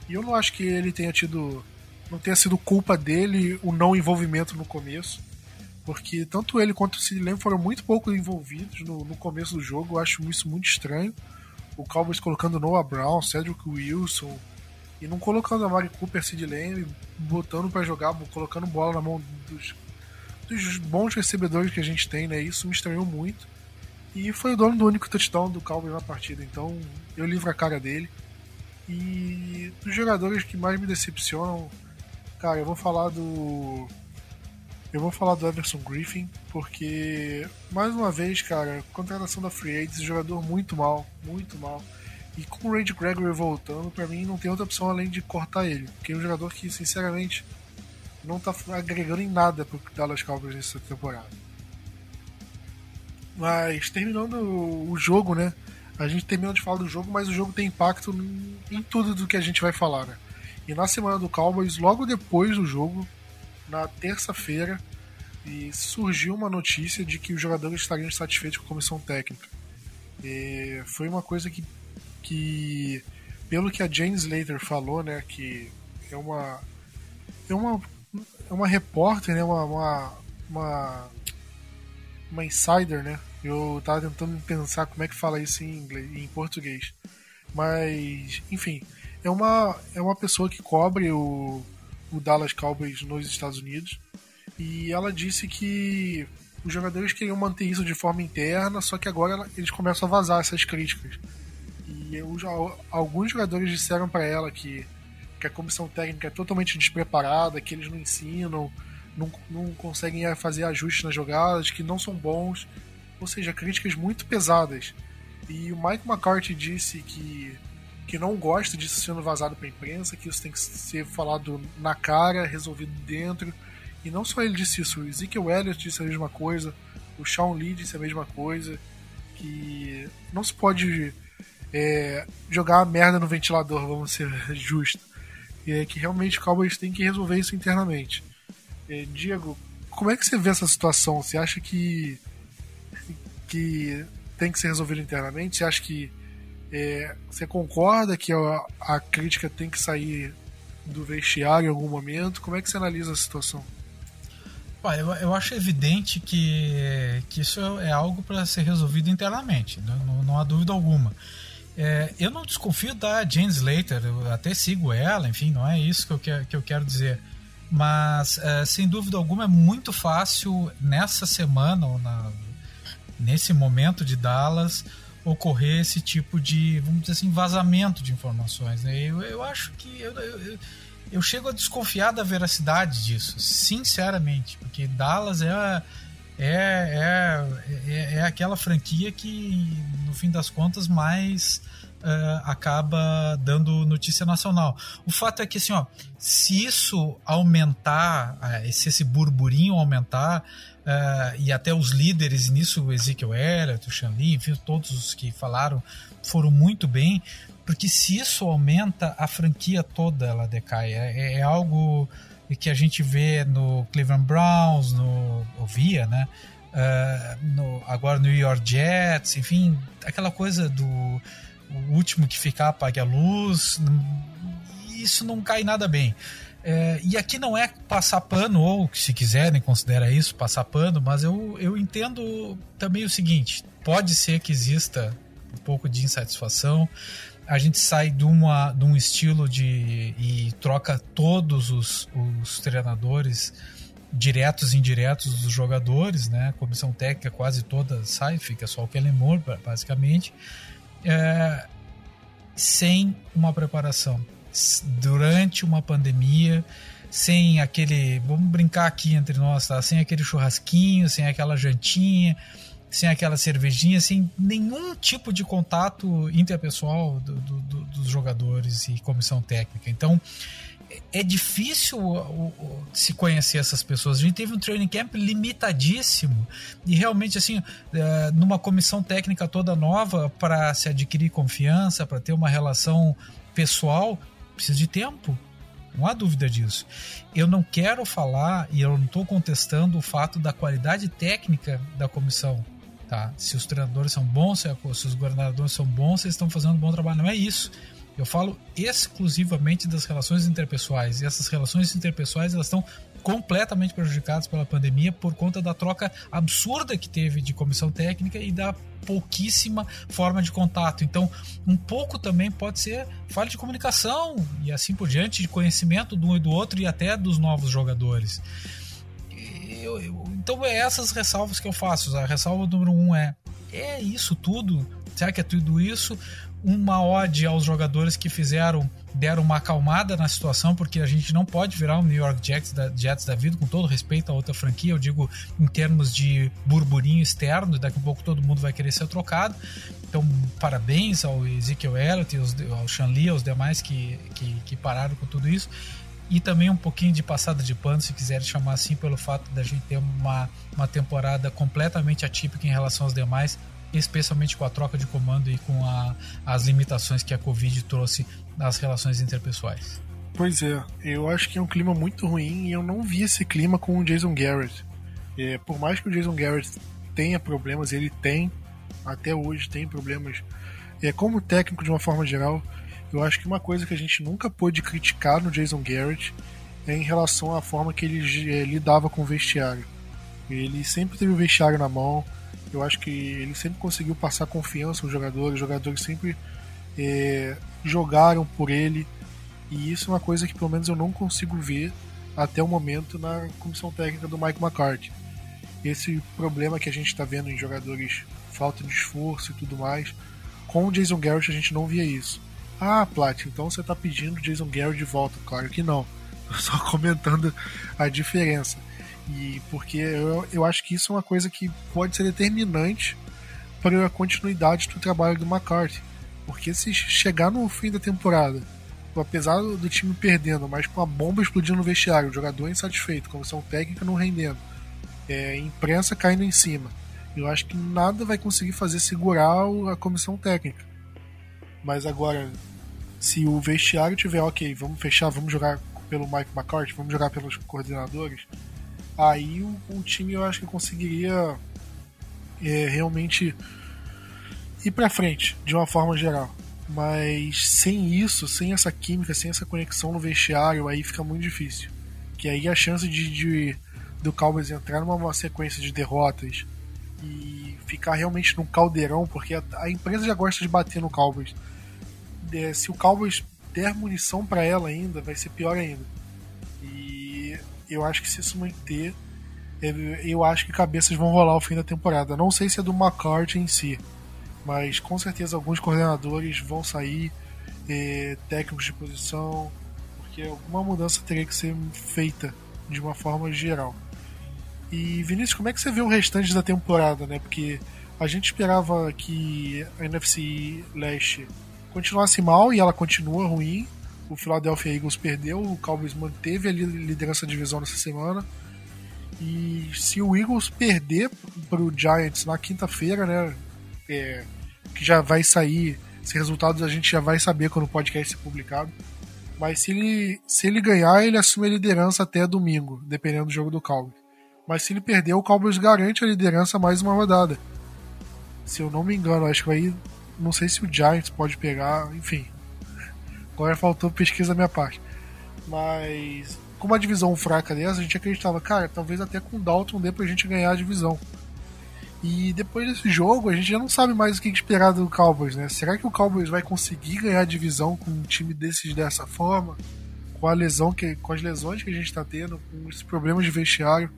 Speaker 1: E eu não acho que ele tenha tido. Não tenha sido culpa dele o não envolvimento no começo. Porque tanto ele quanto o Sidney foram muito pouco envolvidos no, no começo do jogo. Eu acho isso muito estranho. O Cowboys colocando Noah Brown, Cedric Wilson, e não colocando a Mari Cooper, Sid Lamb, botando para jogar, colocando bola na mão dos, dos, bons recebedores que a gente tem, né? Isso me estranhou muito. E foi o dono do único touchdown do Cowboys na partida, então eu livro a cara dele. E dos jogadores que mais me decepcionam, Cara, eu vou falar do. Eu vou falar do Everson Griffin, porque, mais uma vez, cara, contratação da Free Agents, jogador muito mal, muito mal. E com o Randy Gregory voltando, para mim não tem outra opção além de cortar ele. Porque é um jogador que, sinceramente, não tá agregando em nada pro Dallas Cowboys nessa temporada. Mas terminando o jogo, né? A gente termina de falar do jogo, mas o jogo tem impacto em tudo do que a gente vai falar, né? E na semana do Cowboys, logo depois do jogo, na terça-feira, surgiu uma notícia de que os jogadores estariam satisfeitos com a comissão técnica. E foi uma coisa que, que, pelo que a Jane Slater falou, né, que é uma é uma é uma repórter, né, uma, uma, uma, uma insider, né, eu tava tentando pensar como é que fala isso em inglês, em português. Mas, enfim, é uma, é uma pessoa que cobre o, o Dallas Cowboys nos Estados Unidos. E ela disse que os jogadores queriam manter isso de forma interna, só que agora eles começam a vazar essas críticas. E eu, alguns jogadores disseram para ela que, que a comissão técnica é totalmente despreparada, que eles não ensinam, não, não conseguem fazer ajustes nas jogadas, que não são bons ou seja, críticas muito pesadas. E o Mike McCarthy disse que, que não gosta disso sendo vazado para a imprensa, que isso tem que ser falado na cara, resolvido dentro. E não só ele disse isso, o Ezekiel Elliott disse a mesma coisa, o Sean Lee disse a mesma coisa, que não se pode é, jogar a merda no ventilador, vamos ser justos. É que realmente o Cowboys tem que resolver isso internamente. É, Diego, como é que você vê essa situação? Você acha que que tem que ser resolvido internamente? Você acha que é, você concorda que a, a, crítica tem que sair do vestiário em algum momento? Como é que você analisa a situação?
Speaker 3: Eu, eu acho evidente que, que isso é algo para ser resolvido internamente, não, não, não há dúvida alguma. É, eu não desconfio da Jane Slater, eu até sigo ela, enfim, não é isso que eu, que, que eu quero dizer. Mas, é, sem dúvida alguma, é muito fácil nessa semana, ou na, nesse momento de Dallas ocorrer esse tipo de, vamos dizer assim, vazamento de informações. Né? Eu, eu acho que eu, eu, eu, chego a desconfiar da veracidade disso, sinceramente, porque Dallas é, é, é, é aquela franquia que, no fim das contas, mais uh, acaba dando notícia nacional. O fato é que, assim, ó, se isso aumentar, uh, se esse burburinho aumentar, uh, e até os líderes nisso, o Ezekiel Elliott, o Lee, enfim, todos os que falaram foram muito bem, porque se isso aumenta, a franquia toda ela decai. É, é algo que a gente vê no Cleveland Browns, no ouvia, né? Uh, no, agora no New York Jets, enfim, aquela coisa do o último que ficar apague a luz, isso não cai nada bem. É, e aqui não é passar pano, ou se quiserem, considera isso, passar pano, mas eu, eu entendo também o seguinte: pode ser que exista um pouco de insatisfação. A gente sai de, uma, de um estilo de. e troca todos os, os treinadores diretos e indiretos dos jogadores, né? A comissão técnica quase toda sai, fica só o Kellen Moore, basicamente, é, sem uma preparação durante uma pandemia, sem aquele, vamos brincar aqui entre nós, tá? Sem aquele churrasquinho, sem aquela jantinha, sem aquela cervejinha, sem nenhum tipo de contato interpessoal do, do, do, dos jogadores e comissão técnica. Então, é difícil se conhecer essas pessoas. A gente teve um training camp limitadíssimo e realmente assim, é, numa comissão técnica toda nova para se adquirir confiança, para ter uma relação pessoal, precisa de tempo. Não há dúvida disso. Eu não quero falar e eu não estou contestando o fato da qualidade técnica da comissão. Tá? Se os treinadores são bons, se os governadores são bons, eles estão fazendo um bom trabalho. Não é isso. Eu falo exclusivamente das relações interpessoais. E essas relações interpessoais elas estão completamente prejudicadas pela pandemia por conta da troca absurda que teve de comissão técnica e da pouquíssima forma de contato. Então, um pouco também pode ser falha de comunicação e assim por diante, de conhecimento do um e do outro e até dos novos jogadores. Eu, eu, então, é essas ressalvas que eu faço. A ressalva número um é: é isso tudo? Será que é tudo isso? Uma ode aos jogadores que fizeram deram uma acalmada na situação, porque a gente não pode virar um New York Jets da, Jets da vida, com todo respeito a outra franquia, eu digo em termos de burburinho externo, daqui a pouco todo mundo vai querer ser trocado. Então, parabéns ao Ezekiel Elliott, ao Sean Lee, aos demais que, que, que pararam com tudo isso e também um pouquinho de passada de pano, se quiser chamar assim, pelo fato da gente ter uma, uma temporada completamente atípica em relação aos demais, especialmente com a troca de comando e com a, as limitações que a Covid trouxe nas relações interpessoais.
Speaker 1: Pois é, eu acho que é um clima muito ruim e eu não vi esse clima com o Jason Garrett. É, por mais que o Jason Garrett tenha problemas, ele tem, até hoje tem problemas, é, como técnico de uma forma geral, eu acho que uma coisa que a gente nunca pôde criticar no Jason Garrett é em relação à forma que ele é, lidava com o vestiário. Ele sempre teve o vestiário na mão, eu acho que ele sempre conseguiu passar confiança aos jogadores, os jogadores sempre é, jogaram por ele, e isso é uma coisa que pelo menos eu não consigo ver até o momento na comissão técnica do Mike McCarthy. Esse problema que a gente está vendo em jogadores, falta de esforço e tudo mais, com o Jason Garrett a gente não via isso. Ah, Plat, então você está pedindo Jason Garrett de volta? Claro que não. Só comentando a diferença. E porque eu, eu acho que isso é uma coisa que pode ser determinante para a continuidade do trabalho do McCarthy. Porque se chegar no fim da temporada, apesar do time perdendo, mas com a bomba explodindo no vestiário, o jogador insatisfeito, comissão técnica não rendendo, é, imprensa caindo em cima, eu acho que nada vai conseguir fazer segurar a comissão técnica. Mas agora, se o vestiário tiver ok, vamos fechar, vamos jogar pelo Mike McCarthy, vamos jogar pelos coordenadores, aí o, o time eu acho que conseguiria é, realmente ir para frente de uma forma geral. Mas sem isso, sem essa química, sem essa conexão no vestiário, aí fica muito difícil. Que aí a chance de, de do Cowboys entrar numa sequência de derrotas e ficar realmente num caldeirão, porque a, a empresa já gosta de bater no Cowboys. É, se o Cowboys der munição para ela ainda, vai ser pior ainda eu acho que se isso manter, eu acho que cabeças vão rolar ao fim da temporada. Não sei se é do McCarthy em si, mas com certeza alguns coordenadores vão sair, eh, técnicos de posição, porque alguma mudança teria que ser feita de uma forma geral. E Vinícius, como é que você vê o restante da temporada, né? Porque a gente esperava que a NFC Leste continuasse mal e ela continua ruim o Philadelphia Eagles perdeu, o Cowboys manteve a liderança da divisão nessa semana. E se o Eagles perder para o Giants na quinta-feira, né, é, que já vai sair, esses resultados a gente já vai saber quando o podcast ser publicado. Mas se ele, se ele ganhar, ele assume a liderança até domingo, dependendo do jogo do Cowboys. Mas se ele perder, o Cowboys garante a liderança mais uma rodada. Se eu não me engano, acho que aí. Não sei se o Giants pode pegar, enfim. Agora faltou pesquisa da minha parte. Mas com uma divisão fraca dessa, a gente acreditava, cara, talvez até com o Dalton dê pra gente ganhar a divisão. E depois desse jogo, a gente já não sabe mais o que esperar do Cowboys, né? Será que o Cowboys vai conseguir ganhar a divisão com um time desses dessa forma? Com a lesão que, com as lesões que a gente tá tendo, com esses problemas de vestiário.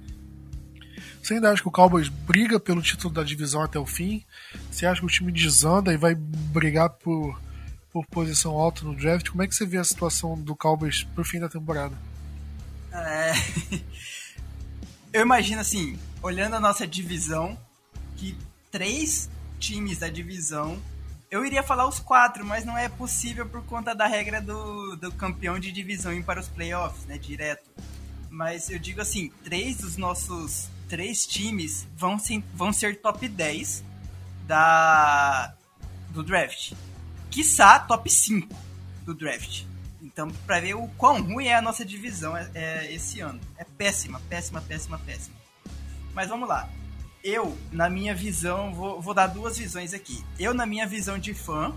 Speaker 1: Você ainda acha que o Cowboys briga pelo título da divisão até o fim? Você acha que o time desanda e vai brigar por por posição alta no draft. Como é que você vê a situação do Cowboys pro fim da temporada?
Speaker 2: É... Eu imagino assim, olhando a nossa divisão, que três times da divisão. Eu iria falar os quatro, mas não é possível por conta da regra do, do campeão de divisão ir para os playoffs, né? Direto. Mas eu digo assim, três dos nossos três times vão ser, vão ser top 10 da, do draft quiçá top 5 do draft. Então, para ver o quão ruim é a nossa divisão é, é, esse ano. É péssima, péssima, péssima, péssima. Mas vamos lá. Eu, na minha visão, vou, vou dar duas visões aqui. Eu, na minha visão de fã,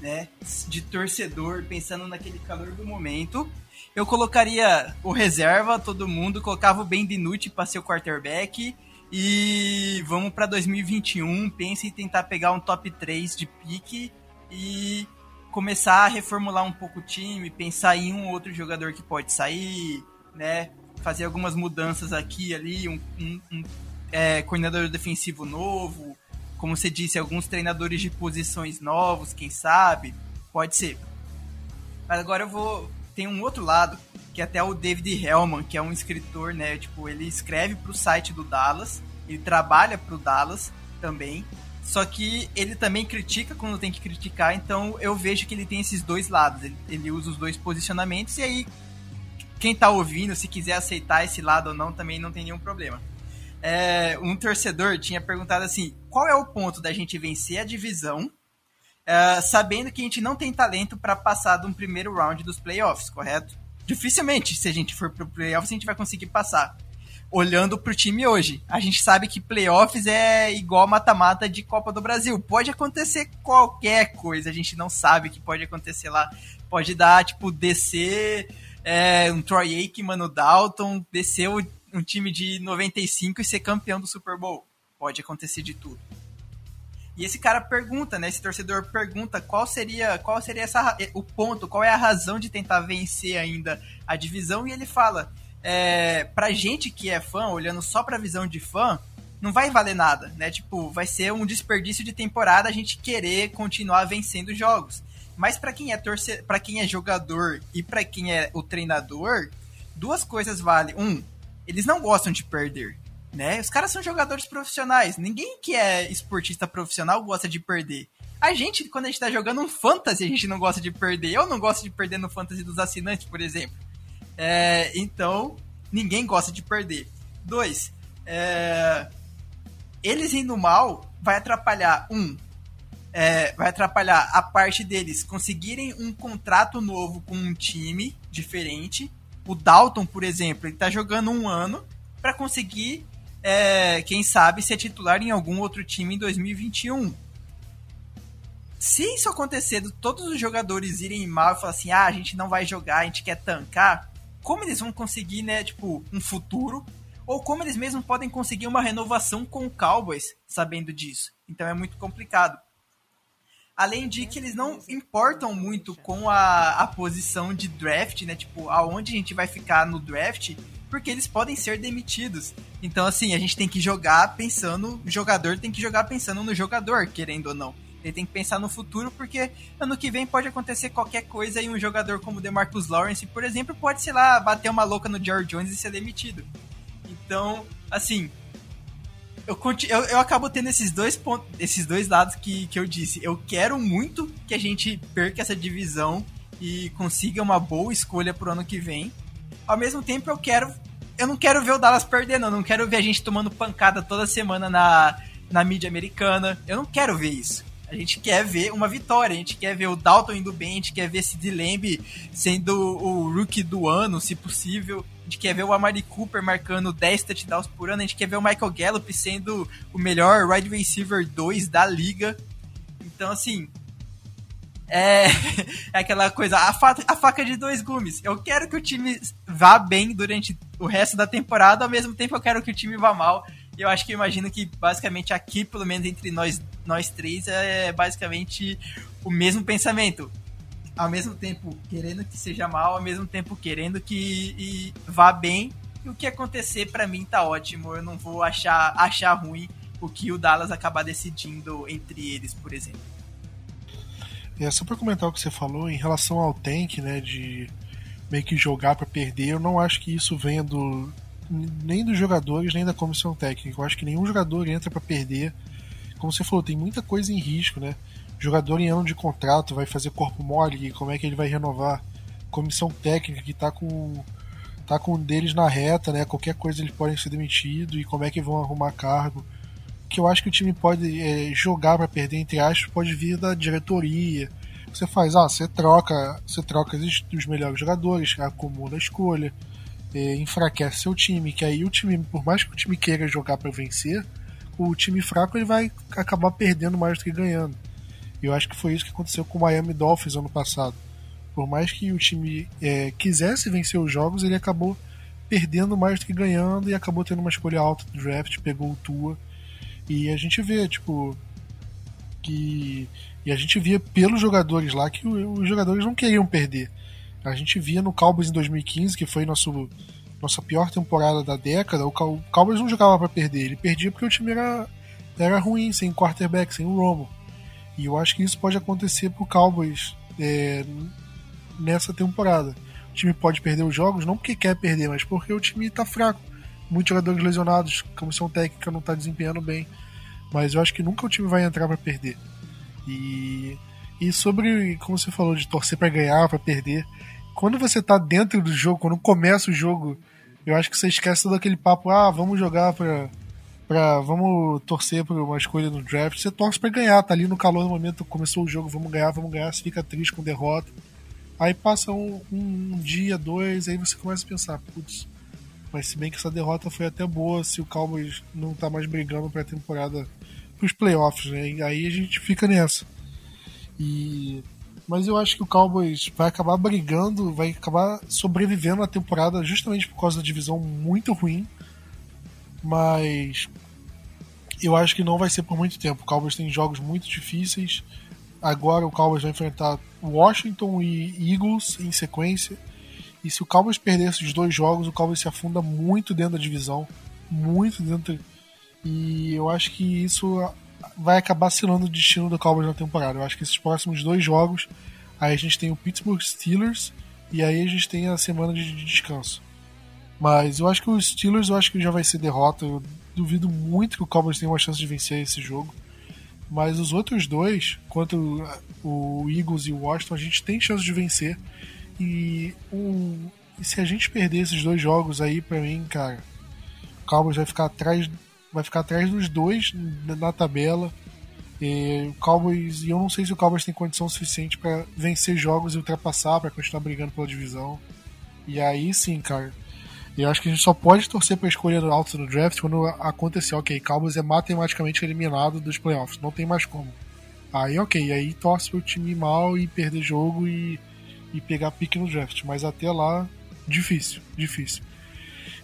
Speaker 2: né, de torcedor, pensando naquele calor do momento, eu colocaria o reserva, todo mundo, colocava o Ben DiNucci para ser o quarterback e vamos para 2021, pense em tentar pegar um top 3 de pique e começar a reformular um pouco o time, pensar em um outro jogador que pode sair, né? Fazer algumas mudanças aqui ali, um, um, um é, coordenador defensivo novo, como você disse, alguns treinadores de posições novos, quem sabe, pode ser. Mas agora eu vou. Tem um outro lado, que é até o David Hellman, que é um escritor, né? Tipo, ele escreve pro site do Dallas, ele trabalha pro Dallas também. Só que ele também critica quando tem que criticar, então eu vejo que ele tem esses dois lados. Ele, ele usa os dois posicionamentos, e aí, quem tá ouvindo, se quiser aceitar esse lado ou não, também não tem nenhum problema. É, um torcedor tinha perguntado assim: qual é o ponto da gente vencer a divisão, é, sabendo que a gente não tem talento para passar de um primeiro round dos playoffs, correto? Dificilmente, se a gente for pro playoffs, a gente vai conseguir passar olhando pro time hoje. A gente sabe que playoffs é igual mata-mata de Copa do Brasil. Pode acontecer qualquer coisa, a gente não sabe o que pode acontecer lá. Pode dar, tipo, descer é, um Troy Aikman no Dalton, descer um time de 95 e ser campeão do Super Bowl. Pode acontecer de tudo. E esse cara pergunta, né? Esse torcedor pergunta qual seria, qual seria essa, o ponto, qual é a razão de tentar vencer ainda a divisão, e ele fala: é, pra gente que é fã, olhando só pra visão de fã, não vai valer nada, né? Tipo, vai ser um desperdício de temporada a gente querer continuar vencendo jogos. Mas para quem é torcedor, para quem é jogador e para quem é o treinador, duas coisas valem. Um, eles não gostam de perder, né? Os caras são jogadores profissionais. Ninguém que é esportista profissional gosta de perder. A gente, quando a gente tá jogando um fantasy, a gente não gosta de perder. Eu não gosto de perder no fantasy dos assinantes, por exemplo. É, então, ninguém gosta de perder. Dois, é, eles indo mal vai atrapalhar, um, é, vai atrapalhar a parte deles conseguirem um contrato novo com um time diferente. O Dalton, por exemplo, ele tá jogando um ano para conseguir, é, quem sabe, ser titular em algum outro time em 2021. Se isso acontecer, todos os jogadores irem mal e falar assim: ah, a gente não vai jogar, a gente quer tancar, como eles vão conseguir, né, tipo, um futuro, ou como eles mesmos podem conseguir uma renovação com o Cowboys sabendo disso. Então é muito complicado. Além de que eles não importam muito com a, a posição de draft, né? Tipo, aonde a gente vai ficar no draft, porque eles podem ser demitidos. Então, assim, a gente tem que jogar pensando. O jogador tem que jogar pensando no jogador, querendo ou não. Ele tem que pensar no futuro, porque ano que vem pode acontecer qualquer coisa e um jogador como o DeMarcus Lawrence, por exemplo, pode, sei lá, bater uma louca no George Jones e ser demitido. Então, assim, eu, eu, eu, acabo tendo esses dois pontos, esses dois lados que, que eu disse. Eu quero muito que a gente perca essa divisão e consiga uma boa escolha pro ano que vem. Ao mesmo tempo, eu quero. Eu não quero ver o Dallas perdendo, eu não quero ver a gente tomando pancada toda semana na, na mídia americana. Eu não quero ver isso. A gente quer ver uma vitória, a gente quer ver o Dalton indo bem, a gente quer ver Sid Lamb sendo o rookie do ano, se possível. A gente quer ver o Amari Cooper marcando 10 touchdowns por ano, a gente quer ver o Michael Gallup sendo o melhor wide receiver 2 da liga. Então, assim, é, é aquela coisa, a, faca, a faca de dois gumes. Eu quero que o time vá bem durante o resto da temporada, ao mesmo tempo eu quero que o time vá mal. Eu acho que eu imagino que basicamente aqui, pelo menos entre nós, nós três, é basicamente o mesmo pensamento. Ao mesmo tempo querendo que seja mal, ao mesmo tempo querendo que vá bem. E o que acontecer para mim tá ótimo. Eu não vou achar, achar ruim o que o Dallas acabar decidindo entre eles, por exemplo.
Speaker 1: É, só pra comentar o que você falou em relação ao tank, né, de meio que jogar para perder, eu não acho que isso venha do, nem dos jogadores, nem da comissão técnica. Eu acho que nenhum jogador entra para perder. Como você falou, tem muita coisa em risco, né? jogador em ano de contrato vai fazer corpo mole, como é que ele vai renovar? Comissão técnica que tá com tá com um deles na reta, né? Qualquer coisa eles podem ser demitidos e como é que vão arrumar cargo. Que eu acho que o time pode é, jogar para perder entre aspas, pode vir da diretoria. Você faz, ah, você troca, você troca os melhores jogadores, acumula a escolha enfraquece seu time, que aí o time, por mais que o time queira jogar para vencer, o time fraco ele vai acabar perdendo mais do que ganhando. E eu acho que foi isso que aconteceu com o Miami Dolphins ano passado. Por mais que o time é, quisesse vencer os jogos, ele acabou perdendo mais do que ganhando e acabou tendo uma escolha alta do draft, pegou o Tua. E a gente vê, tipo, que. E a gente via pelos jogadores lá que os jogadores não queriam perder. A gente via no Cowboys em 2015, que foi nosso, nossa pior temporada da década, o Cowboys não jogava para perder, ele perdia porque o time era, era ruim, sem quarterback, sem o Romo. E eu acho que isso pode acontecer pro Cowboys é, nessa temporada. O time pode perder os jogos, não porque quer perder, mas porque o time tá fraco. Muitos jogadores lesionados, comissão técnica não tá desempenhando bem. Mas eu acho que nunca o time vai entrar para perder. E, e sobre, como você falou, de torcer para ganhar, para perder. Quando você tá dentro do jogo, quando começa o jogo, eu acho que você esquece todo aquele papo, ah, vamos jogar pra. pra vamos torcer por uma escolha no draft. Você torce para ganhar, tá ali no calor do momento, começou o jogo, vamos ganhar, vamos ganhar, você fica triste com derrota. Aí passa um, um, um dia, dois, aí você começa a pensar, putz, mas se bem que essa derrota foi até boa se o Cowboys não tá mais brigando pra temporada pros playoffs, né? E aí a gente fica nessa. E mas eu acho que o Cowboys vai acabar brigando, vai acabar sobrevivendo a temporada justamente por causa da divisão muito ruim. Mas eu acho que não vai ser por muito tempo. O Cowboys tem jogos muito difíceis. Agora o Cowboys vai enfrentar Washington e Eagles em sequência. E se o Cowboys perder esses dois jogos, o Cowboys se afunda muito dentro da divisão. Muito dentro. E eu acho que isso vai acabar selando o destino do Cowboys na temporada. Eu acho que esses próximos dois jogos, aí a gente tem o Pittsburgh Steelers e aí a gente tem a semana de descanso. Mas eu acho que os Steelers eu acho que já vai ser derrota. Eu duvido muito que o Cowboys tenha uma chance de vencer esse jogo. Mas os outros dois, contra o Eagles e o Washington, a gente tem chance de vencer. E, e se a gente perder esses dois jogos aí, pra mim, cara, o Cowboys vai ficar atrás vai ficar atrás dos dois na tabela. E o Cowboys, e eu não sei se o Cowboys tem condição suficiente para vencer jogos e ultrapassar, para continuar brigando pela divisão. E aí sim, cara. Eu acho que a gente só pode torcer para escolha alta no draft quando acontecer, ok, Cowboys é matematicamente eliminado dos playoffs, não tem mais como. Aí, ok, aí torce pro time mal e perder jogo e, e pegar pique no draft. Mas até lá, difícil, difícil.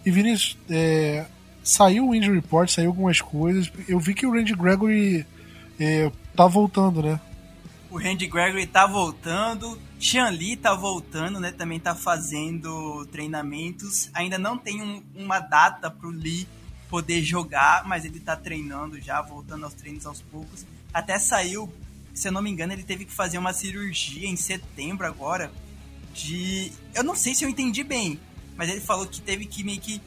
Speaker 1: E Vinícius, é, saiu o injury report, saiu algumas coisas. Eu vi que o Randy Gregory é, tá voltando, né?
Speaker 2: O Randy Gregory tá voltando, Sean Lee tá voltando, né? Também tá fazendo treinamentos. Ainda não tem um, uma data pro Lee poder jogar, mas ele tá treinando já, voltando aos treinos aos poucos. Até saiu, se eu não me engano, ele teve que fazer uma cirurgia em setembro agora. De. Eu não sei se eu entendi bem, mas ele falou que teve que meio que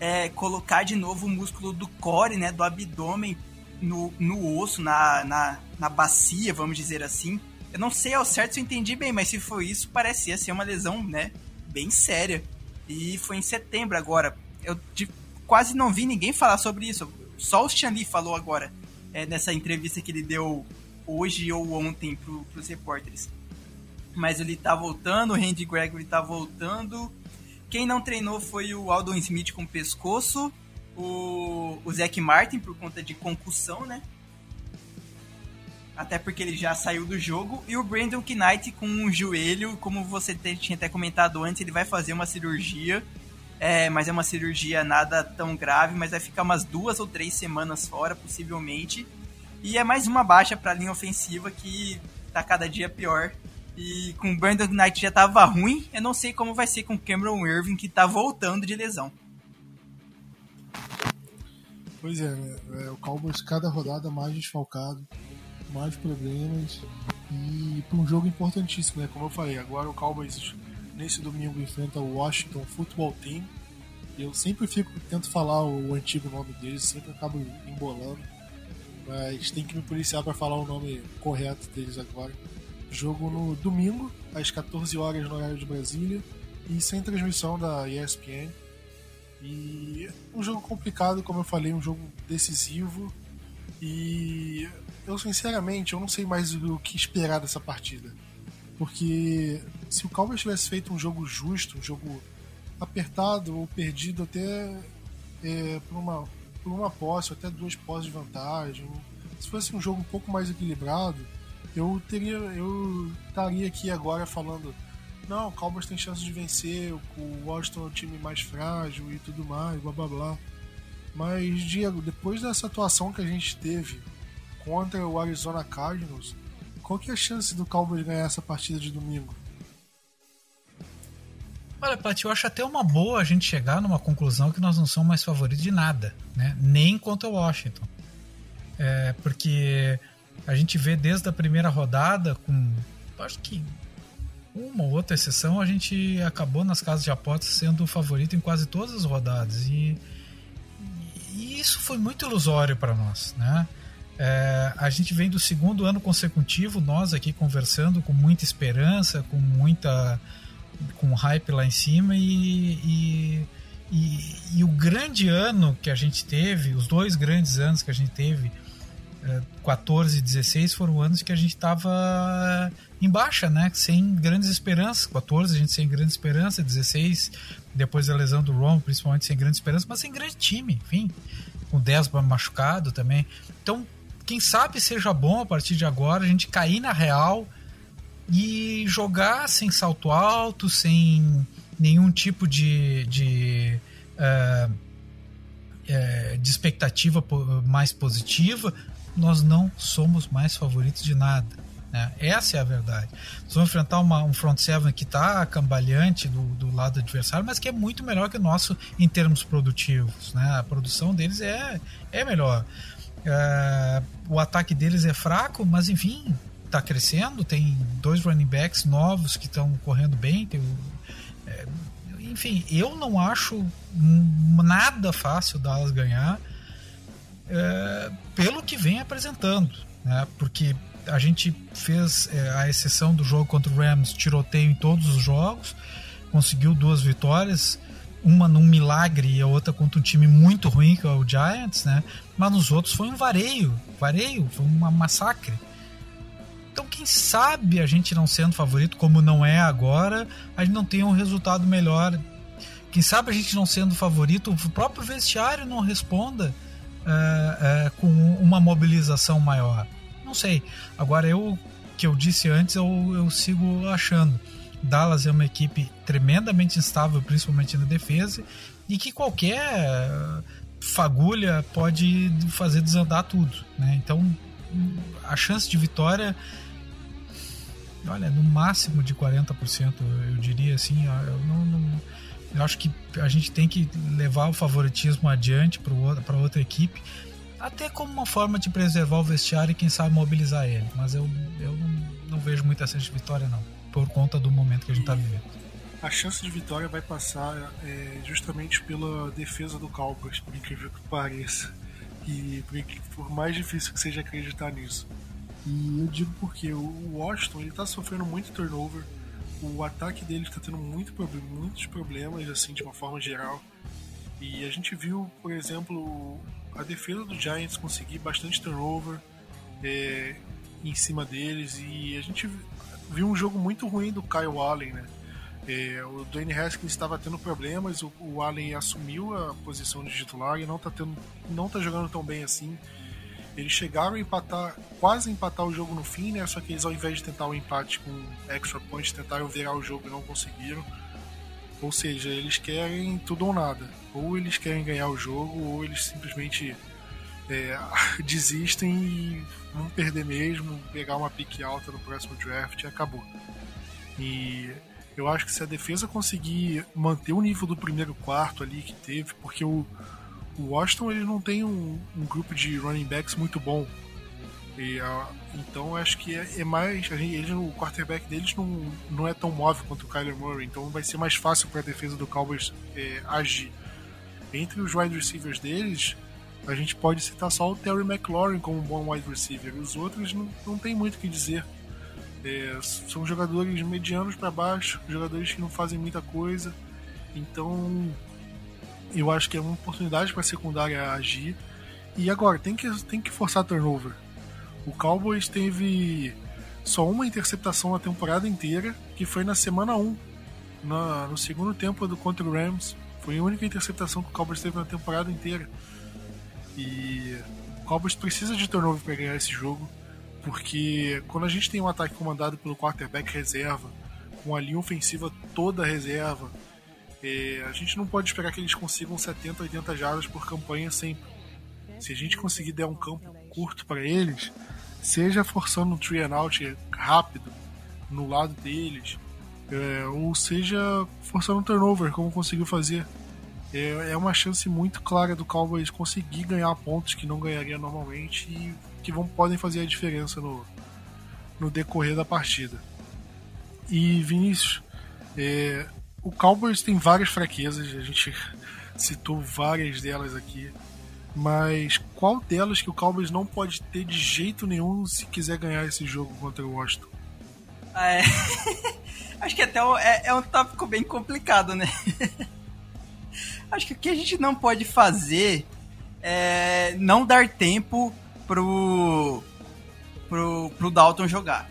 Speaker 2: é, colocar de novo o músculo do core, né, do abdômen no, no osso, na, na, na bacia, vamos dizer assim. Eu não sei ao certo se eu entendi bem, mas se foi isso, parecia ser uma lesão, né, bem séria. E foi em setembro agora. Eu de, quase não vi ninguém falar sobre isso. Só o Stanley falou agora, é, nessa entrevista que ele deu hoje ou ontem pro, pros repórteres. Mas ele tá voltando, o Randy Gregory tá voltando. Quem não treinou foi o Aldon Smith com pescoço, o, o Martin por conta de concussão, né? Até porque ele já saiu do jogo. E o Brandon Knight com um joelho, como você tinha até comentado antes, ele vai fazer uma cirurgia. É, mas é uma cirurgia nada tão grave, mas vai ficar umas duas ou três semanas fora, possivelmente. E é mais uma baixa para a linha ofensiva que tá cada dia pior. E com o Brandon Knight já tava ruim, eu não sei como vai ser com o Cameron Irving, que tá voltando de lesão.
Speaker 1: Pois é, né? é, o Cowboys cada rodada mais desfalcado, mais problemas e para um jogo importantíssimo, né? Como eu falei, agora o Cowboys nesse domingo enfrenta o Washington Football Team. Eu sempre fico tento falar o antigo nome deles, sempre acabo embolando, mas tem que me policiar para falar o nome correto deles agora. Jogo no domingo, às 14 horas no horário de Brasília, e sem transmissão da ESPN. E um jogo complicado, como eu falei, um jogo decisivo. E eu sinceramente eu não sei mais o que esperar dessa partida. Porque se o Cowboys tivesse feito um jogo justo, um jogo apertado ou perdido até é, por, uma, por uma posse, até duas posses de vantagem, se fosse um jogo um pouco mais equilibrado, eu teria eu estaria aqui agora falando não, o Cowboys tem chance de vencer, o Washington é um time mais frágil e tudo mais, blá blá blá. Mas, Diego, depois dessa atuação que a gente teve contra o Arizona Cardinals, qual que é a chance do Cowboys ganhar essa partida de domingo?
Speaker 3: Olha, Paty, eu acho até uma boa a gente chegar numa conclusão que nós não somos mais favoritos de nada, né? Nem contra o Washington. É, porque a gente vê desde a primeira rodada, com acho que uma ou outra exceção, a gente acabou nas casas de apostas sendo o favorito em quase todas as rodadas. E, e isso foi muito ilusório para nós, né? É, a gente vem do segundo ano consecutivo, nós aqui conversando com muita esperança, com muita com hype lá em cima e, e, e, e o grande ano que a gente teve, os dois grandes anos que a gente teve, 14 e 16 foram anos que a gente estava em baixa, né? Sem grandes esperanças. 14 a gente sem grande esperança, 16 depois da lesão do Ron, principalmente sem grande esperança, mas sem grande time, enfim. Com 10 machucado também. Então, quem sabe seja bom a partir de agora a gente cair na real e jogar sem salto alto, sem nenhum tipo de, de, uh, de expectativa mais positiva, nós não somos mais favoritos de nada. Né? Essa é a verdade. Nós vamos enfrentar uma, um front seven que está cambaleante do, do, lado adversário, mas que é muito melhor que o nosso em termos produtivos. Né? A produção deles é, é melhor. É, o ataque deles é fraco, mas enfim, está crescendo. Tem dois running backs novos que estão correndo bem. Tem, é, enfim, eu não acho nada fácil Dallas ganhar é, pelo que vem apresentando, né? Porque a gente fez é, a exceção do jogo contra o Rams, tiroteio em todos os jogos, conseguiu duas vitórias, uma num milagre e a outra contra um time muito ruim que é o Giants, né? Mas nos outros foi um vareio, vareio, foi um massacre. Então, quem sabe a gente não sendo favorito, como não é agora, a gente não tenha um resultado melhor. Quem sabe a gente não sendo favorito, o próprio vestiário não responda uh, uh, com uma mobilização maior. Não sei. Agora, eu que eu disse antes, eu, eu sigo achando. Dallas é uma equipe tremendamente instável, principalmente na defesa, e que qualquer fagulha pode fazer desandar tudo. Né? Então, a chance de vitória, olha, no máximo de 40%, eu diria assim. Eu não, não eu acho que a gente tem que levar o favoritismo adiante para outra equipe, até como uma forma de preservar o vestiário e quem sabe mobilizar ele. Mas eu, eu não, não vejo muita chance de vitória, não, por conta do momento que a gente está vivendo.
Speaker 1: A chance de vitória vai passar é, justamente pela defesa do Cowboys, por incrível que pareça. E por mais difícil que seja acreditar nisso. E eu digo porque o Washington ele tá sofrendo muito turnover o ataque dele está tendo muito, muitos problemas, assim, de uma forma geral. E a gente viu, por exemplo, a defesa do Giants conseguir bastante turnover é, em cima deles. E a gente viu um jogo muito ruim do Kyle Allen, né? É, o Dwayne Haskins estava tendo problemas, o, o, Allen assumiu a posição de titular e não está não tá jogando tão bem assim. Eles chegaram a empatar, quase empatar o jogo no fim, né? Só que eles, ao invés de tentar o um empate com extra points, tentaram virar o jogo e não conseguiram. Ou seja, eles querem tudo ou nada. Ou eles querem ganhar o jogo, ou eles simplesmente é, desistem e vão perder mesmo, pegar uma pique alta no próximo draft e acabou. E eu acho que se a defesa conseguir manter o nível do primeiro quarto ali que teve, porque o, o Washington ele não tem um, um grupo de running backs muito bom. E, uh, então acho que é, é mais. Ele, o quarterback deles não, não é tão móvel quanto o Kyler Murray, então vai ser mais fácil para a defesa do Cowboys é, agir. Entre os wide receivers deles, a gente pode citar só o Terry McLaurin como um bom wide receiver, os outros não, não tem muito o que dizer. É, são jogadores medianos para baixo, jogadores que não fazem muita coisa, então eu acho que é uma oportunidade para a secundária agir. E agora, tem que, tem que forçar turnover. O Cowboys teve só uma interceptação na temporada inteira, que foi na semana 1, na, no segundo tempo do contra o Rams. Foi a única interceptação que o Cowboys teve na temporada inteira. E o Cowboys precisa de turnover para ganhar esse jogo, porque quando a gente tem um ataque comandado pelo quarterback reserva, com a linha ofensiva toda reserva, é, a gente não pode esperar que eles consigam 70, 80 jardas por campanha sempre. Se a gente conseguir dar um campo curto para eles, seja forçando um three and out rápido no lado deles, é, ou seja forçando um turnover, como conseguiu fazer. é, é uma chance muito clara do Cowboys conseguir ganhar pontos que não ganharia normalmente e que vão, podem fazer a diferença no, no decorrer da partida. E Vinícius, é, o Cowboys tem várias fraquezas, a gente citou várias delas aqui, mas qual delas que o Cowboys não pode ter de jeito nenhum se quiser ganhar esse jogo contra o Washington?
Speaker 2: É, acho que até é, é um tópico bem complicado, né? Acho que o que a gente não pode fazer é não dar tempo pro, pro, pro Dalton jogar.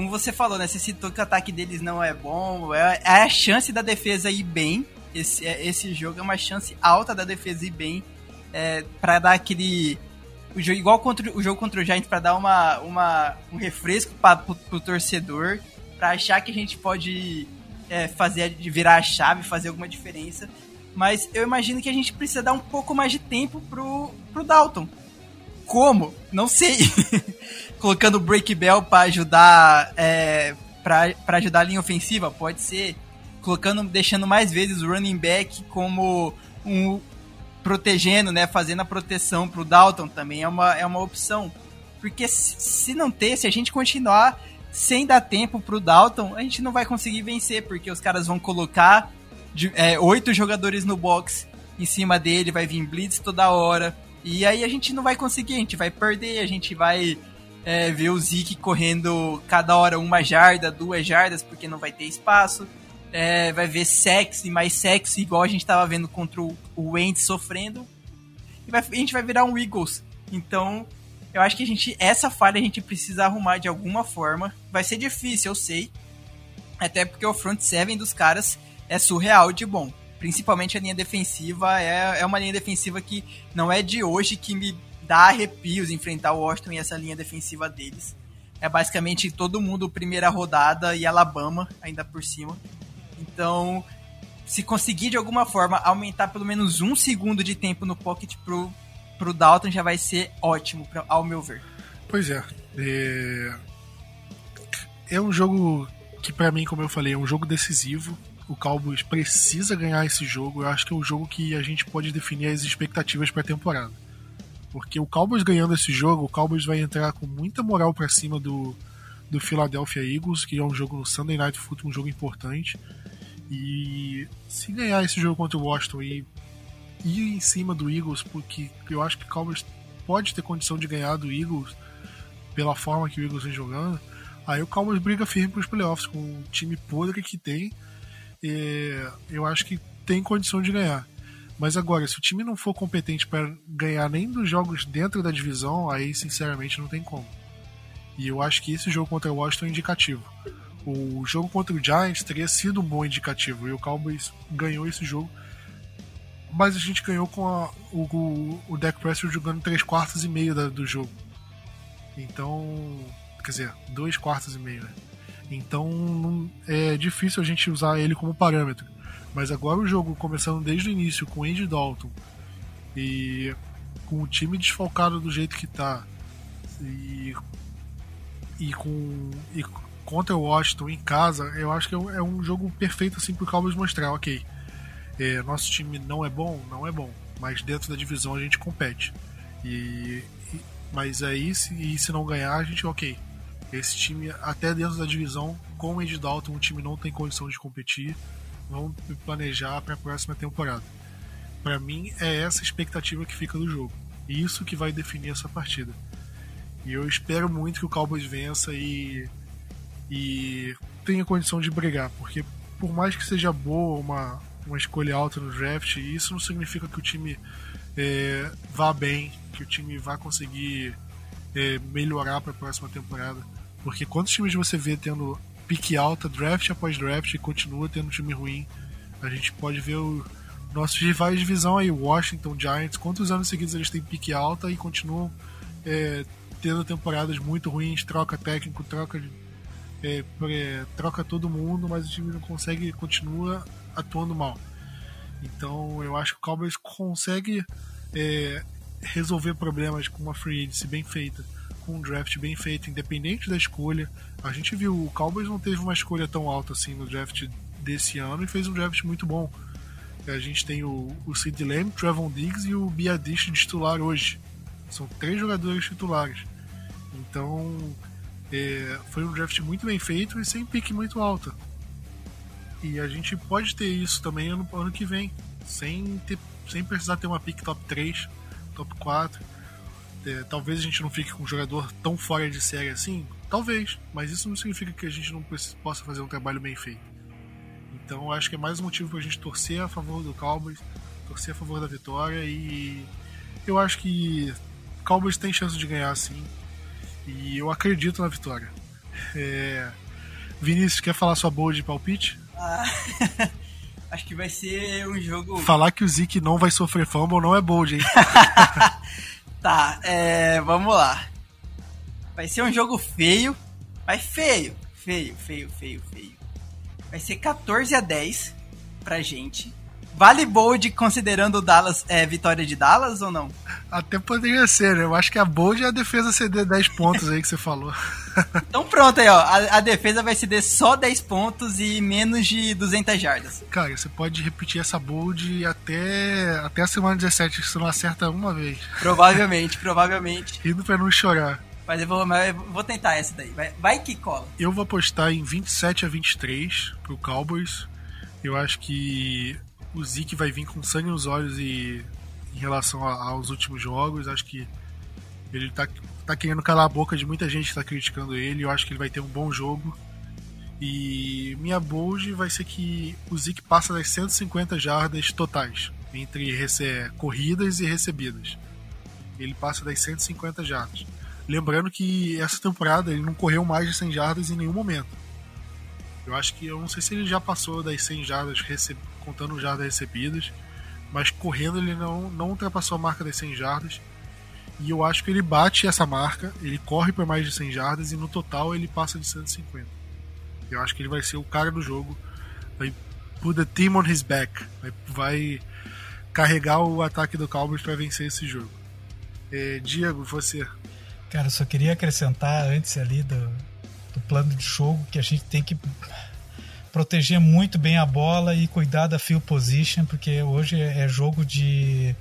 Speaker 2: Como você falou, né? Você citou que o ataque deles não é bom. É, é a chance da defesa ir bem. Esse, é, esse jogo é uma chance alta da defesa ir bem. É, para dar aquele. O jogo, igual contra, o jogo contra o Giants, para dar uma, uma, um refresco para pro, pro torcedor. para achar que a gente pode é, fazer virar a chave, fazer alguma diferença. Mas eu imagino que a gente precisa dar um pouco mais de tempo pro, pro Dalton. Como? Não sei. Colocando o Break Bell para ajudar é, para ajudar a linha ofensiva, pode ser. Colocando, deixando mais vezes o running back como um protegendo, né, fazendo a proteção pro Dalton também é uma, é uma opção. Porque se, não ter, se a gente continuar sem dar tempo pro Dalton, a gente não vai conseguir vencer, porque os caras vão colocar é, oito jogadores no box em cima dele, vai vir blitz toda hora. E aí a gente não vai conseguir, a gente vai perder, a gente vai é, ver o Zeke correndo cada hora uma jarda, duas jardas, porque não vai ter espaço. É, vai ver sexy, mais sexy, igual a gente tava vendo contra o, Wentz sofrendo. E vai, a gente vai virar um Eagles. Então, eu acho que a gente, essa falha a gente precisa arrumar de alguma forma. Vai ser difícil, eu sei. Até porque o front seven dos caras é surreal de bom. Principalmente a linha defensiva, é, é uma linha defensiva que não é de hoje que me dá arrepios enfrentar o Washington e essa linha defensiva deles. É basicamente todo mundo primeira rodada e Alabama ainda por cima. Então, se conseguir de alguma forma aumentar pelo menos um segundo de tempo no pocket pro, pro Dalton, já vai ser ótimo, pra, ao meu ver.
Speaker 1: Pois é. É, é um jogo que, para mim, como eu falei, é um jogo decisivo o Cowboys precisa ganhar esse jogo. Eu acho que é o jogo que a gente pode definir as expectativas para a temporada. Porque o Cowboys ganhando esse jogo, o Cowboys vai entrar com muita moral para cima do, do Philadelphia Eagles, que é um jogo no Sunday Night Football, um jogo importante. E se ganhar esse jogo contra o Washington e ir em cima do Eagles, porque eu acho que o Cowboys pode ter condição de ganhar do Eagles pela forma que o Eagles vem jogando, aí o Cowboys briga firme para os playoffs com o time podre que tem é, eu acho que tem condição de ganhar. Mas agora, se o time não for competente para ganhar nem dos jogos dentro da divisão, aí sinceramente não tem como. E eu acho que esse jogo contra o Washington é indicativo. O jogo contra o Giants teria sido um bom indicativo e o Cowboys ganhou esse jogo. Mas a gente ganhou com a, o, o, Dak jogando 3 quartos e meio da, do jogo. Então, quer dizer, 2 quartos e meio, né? Então é difícil a gente usar ele como parâmetro. Mas agora o jogo começando desde o início com Andy Dalton e com o time desfalcado do jeito que tá e, e com e contra o Washington em casa, eu acho que é um é jogo perfeito assim pro Cowboys mostrar, ok, é, nosso time não é bom, não é bom, mas dentro da divisão a gente compete. E, e mas aí se, e se não ganhar a gente, ok, esse time, até dentro da divisão, com o Dalton, o time não tem condição de competir. Vamos planejar para a próxima temporada. Para mim, é essa expectativa que fica do jogo. E isso que vai definir essa partida. E eu espero muito que o Cowboys vença e, e tenha condição de brigar, porque por mais que seja boa uma, uma escolha alta no draft, isso não significa que o time é, vá bem, que o time vá conseguir é, melhorar para a próxima temporada. Porque quantos times você vê tendo pique alta, draft após draft, e continua tendo time ruim? A gente pode ver o nossos rivais de divisão aí, Washington Giants, quantos anos seguidos eles têm pique alta e continuam é, tendo temporadas muito ruins, troca técnico, troca é, troca todo mundo, mas o time não consegue, continua atuando mal. Então eu acho que o Cowboys consegue é, resolver problemas com uma free agency bem feita com um draft bem feito, independente da escolha. A gente viu, o Cowboys não teve uma escolha tão alta assim no draft desse ano e fez um draft muito bom. A gente tem o, o Sid Lamb, Trevon Diggs e o Biadish de titular hoje. São três jogadores titulares. Então, é, foi um draft muito bem feito e sem pique muito alta. E a gente pode ter isso também ano, ano que vem, sem, ter, sem precisar ter uma pick top 3, top 4. É, talvez a gente não fique com um jogador tão fora de série assim, talvez, mas isso não significa que a gente não possa fazer um trabalho bem feito. Então acho que é mais um motivo para a gente torcer a favor do Cowboys, torcer a favor da vitória e eu acho que o Cowboys tem chance de ganhar sim e eu acredito na vitória. É... Vinícius, quer falar sua boa de palpite? Ah,
Speaker 2: acho que vai ser um jogo.
Speaker 1: Falar que o Zeke não vai sofrer fumble não é bold, hein?
Speaker 2: tá, é, vamos lá. Vai ser um jogo feio, mas feio, feio, feio, feio, feio. Vai ser 14 a 10 pra gente. Vale Bold considerando o Dallas é, vitória de Dallas ou não?
Speaker 1: Até poderia ser, né? Eu acho que a Bold é a defesa ceder 10 pontos aí que você falou.
Speaker 2: então pronto aí, ó. A, a, defesa vai ceder só 10 pontos e menos de 200 jardas.
Speaker 1: Cara, você pode repetir essa Bold até, até a semana 17, que você não acerta uma vez.
Speaker 2: Provavelmente, provavelmente.
Speaker 1: Indo pra não chorar.
Speaker 2: Mas eu vou, mas eu vou tentar essa daí. Vai, vai que cola.
Speaker 1: Eu vou apostar em 27 a 23 pro Cowboys. Eu acho que o Zeke vai vir com sangue nos olhos e em relação a, aos últimos jogos, acho que ele tá, tá querendo calar a boca de muita gente que tá criticando ele. Eu acho que ele vai ter um bom jogo. E minha bold vai ser que o Zeke passa das 150 jardas totais, entre corridas e recebidas. Ele passa das 150 jardas. Lembrando que essa temporada ele não correu mais de 100 jardas em nenhum momento. Eu acho que eu não sei se ele já passou das 100 jardas contando jardas recebidas, mas correndo ele não, não ultrapassou a marca das 100 jardas. E eu acho que ele bate essa marca, ele corre por mais de 100 jardas e no total ele passa de 150. Eu acho que ele vai ser o cara do jogo, vai put the team on his back, vai, vai carregar o ataque do Cowboys para vencer esse jogo. É, Diego, você?
Speaker 3: Cara, eu só queria acrescentar antes ali do, do plano de jogo que a gente tem que proteger muito bem a bola e cuidar da field position, porque hoje é jogo de,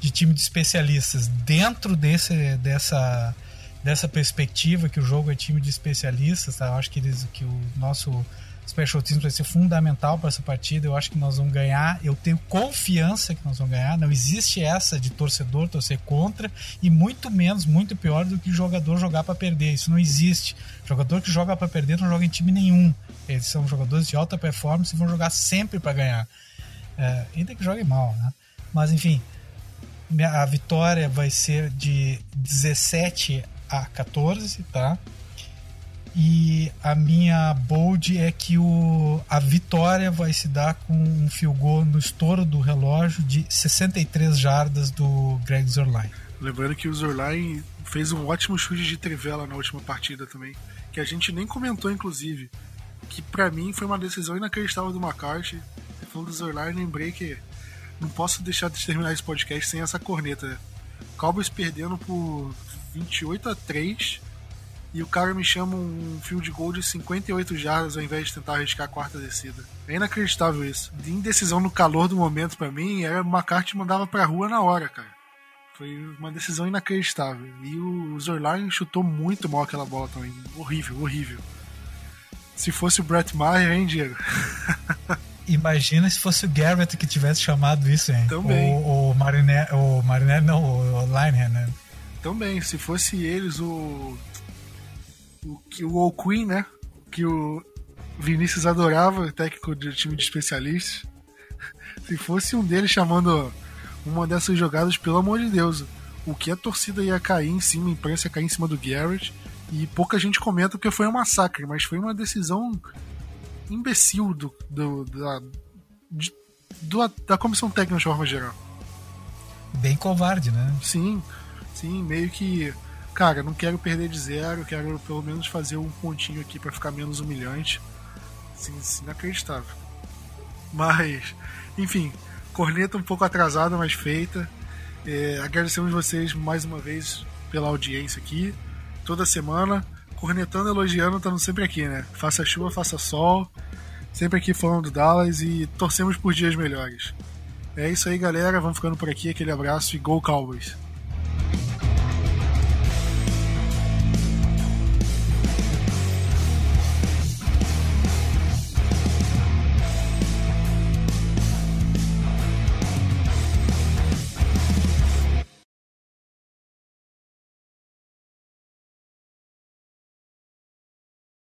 Speaker 3: de time de especialistas. Dentro desse, dessa, dessa perspectiva que o jogo é time de especialistas, tá? eu acho que, eles, que o nosso Special Teams vai ser fundamental para essa partida. Eu acho que nós vamos ganhar. Eu tenho confiança que nós vamos ganhar. Não existe essa de torcedor torcer contra e muito menos, muito pior do que jogador jogar para perder. Isso não existe. Jogador que joga para perder não joga em time nenhum. Eles são jogadores de alta performance e vão jogar sempre para ganhar. É, ainda que jogue mal, né? Mas enfim, a vitória vai ser de 17 a 14, tá? E a minha bold é que o, a vitória vai se dar com um field goal no estouro do relógio de 63 jardas do Greg Zorline.
Speaker 1: Lembrando que o Zorline fez um ótimo chute de trivela na última partida também, que a gente nem comentou inclusive, que para mim foi uma decisão inacreditável do McCarthy. Falando do Zorline, lembrei que não posso deixar de terminar esse podcast sem essa corneta. Cowboys perdendo por 28 a 3 e o cara me chama um field goal de 58 jardas ao invés de tentar arriscar a quarta descida. É inacreditável isso. De indecisão no calor do momento para mim, era o McCarthy mandava pra rua na hora, cara. Foi uma decisão inacreditável. E o Zorline chutou muito mal aquela bola também. Horrível, horrível. Se fosse o Brett Maher, hein, Diego?
Speaker 3: Imagina se fosse o Garrett que tivesse chamado isso, hein?
Speaker 1: Também.
Speaker 3: O, o Mariné, o Mariné não, o Linehan, né?
Speaker 1: Também, se fosse eles, o o que o Queen, né? Que o Vinícius adorava, técnico de time de especialistas. Se fosse um deles chamando uma dessas jogadas, pelo amor de Deus, o que a torcida ia cair em cima, a imprensa ia cair em cima do Garrett. E pouca gente comenta porque foi um massacre, mas foi uma decisão imbecil do, do da, de, do, da comissão técnica de forma geral.
Speaker 3: Bem covarde, né?
Speaker 1: Sim, sim, meio que cara, não quero perder de zero, quero pelo menos fazer um pontinho aqui para ficar menos humilhante. Assim, inacreditável. Mas, enfim, corneta um pouco atrasada, mas feita. É, agradecemos vocês mais uma vez pela audiência aqui. Toda semana, cornetando, elogiando, estamos sempre aqui, né? Faça chuva, faça sol. Sempre aqui falando do Dallas e torcemos por dias melhores. É isso aí, galera. Vamos ficando por aqui. Aquele abraço e Go Cowboys!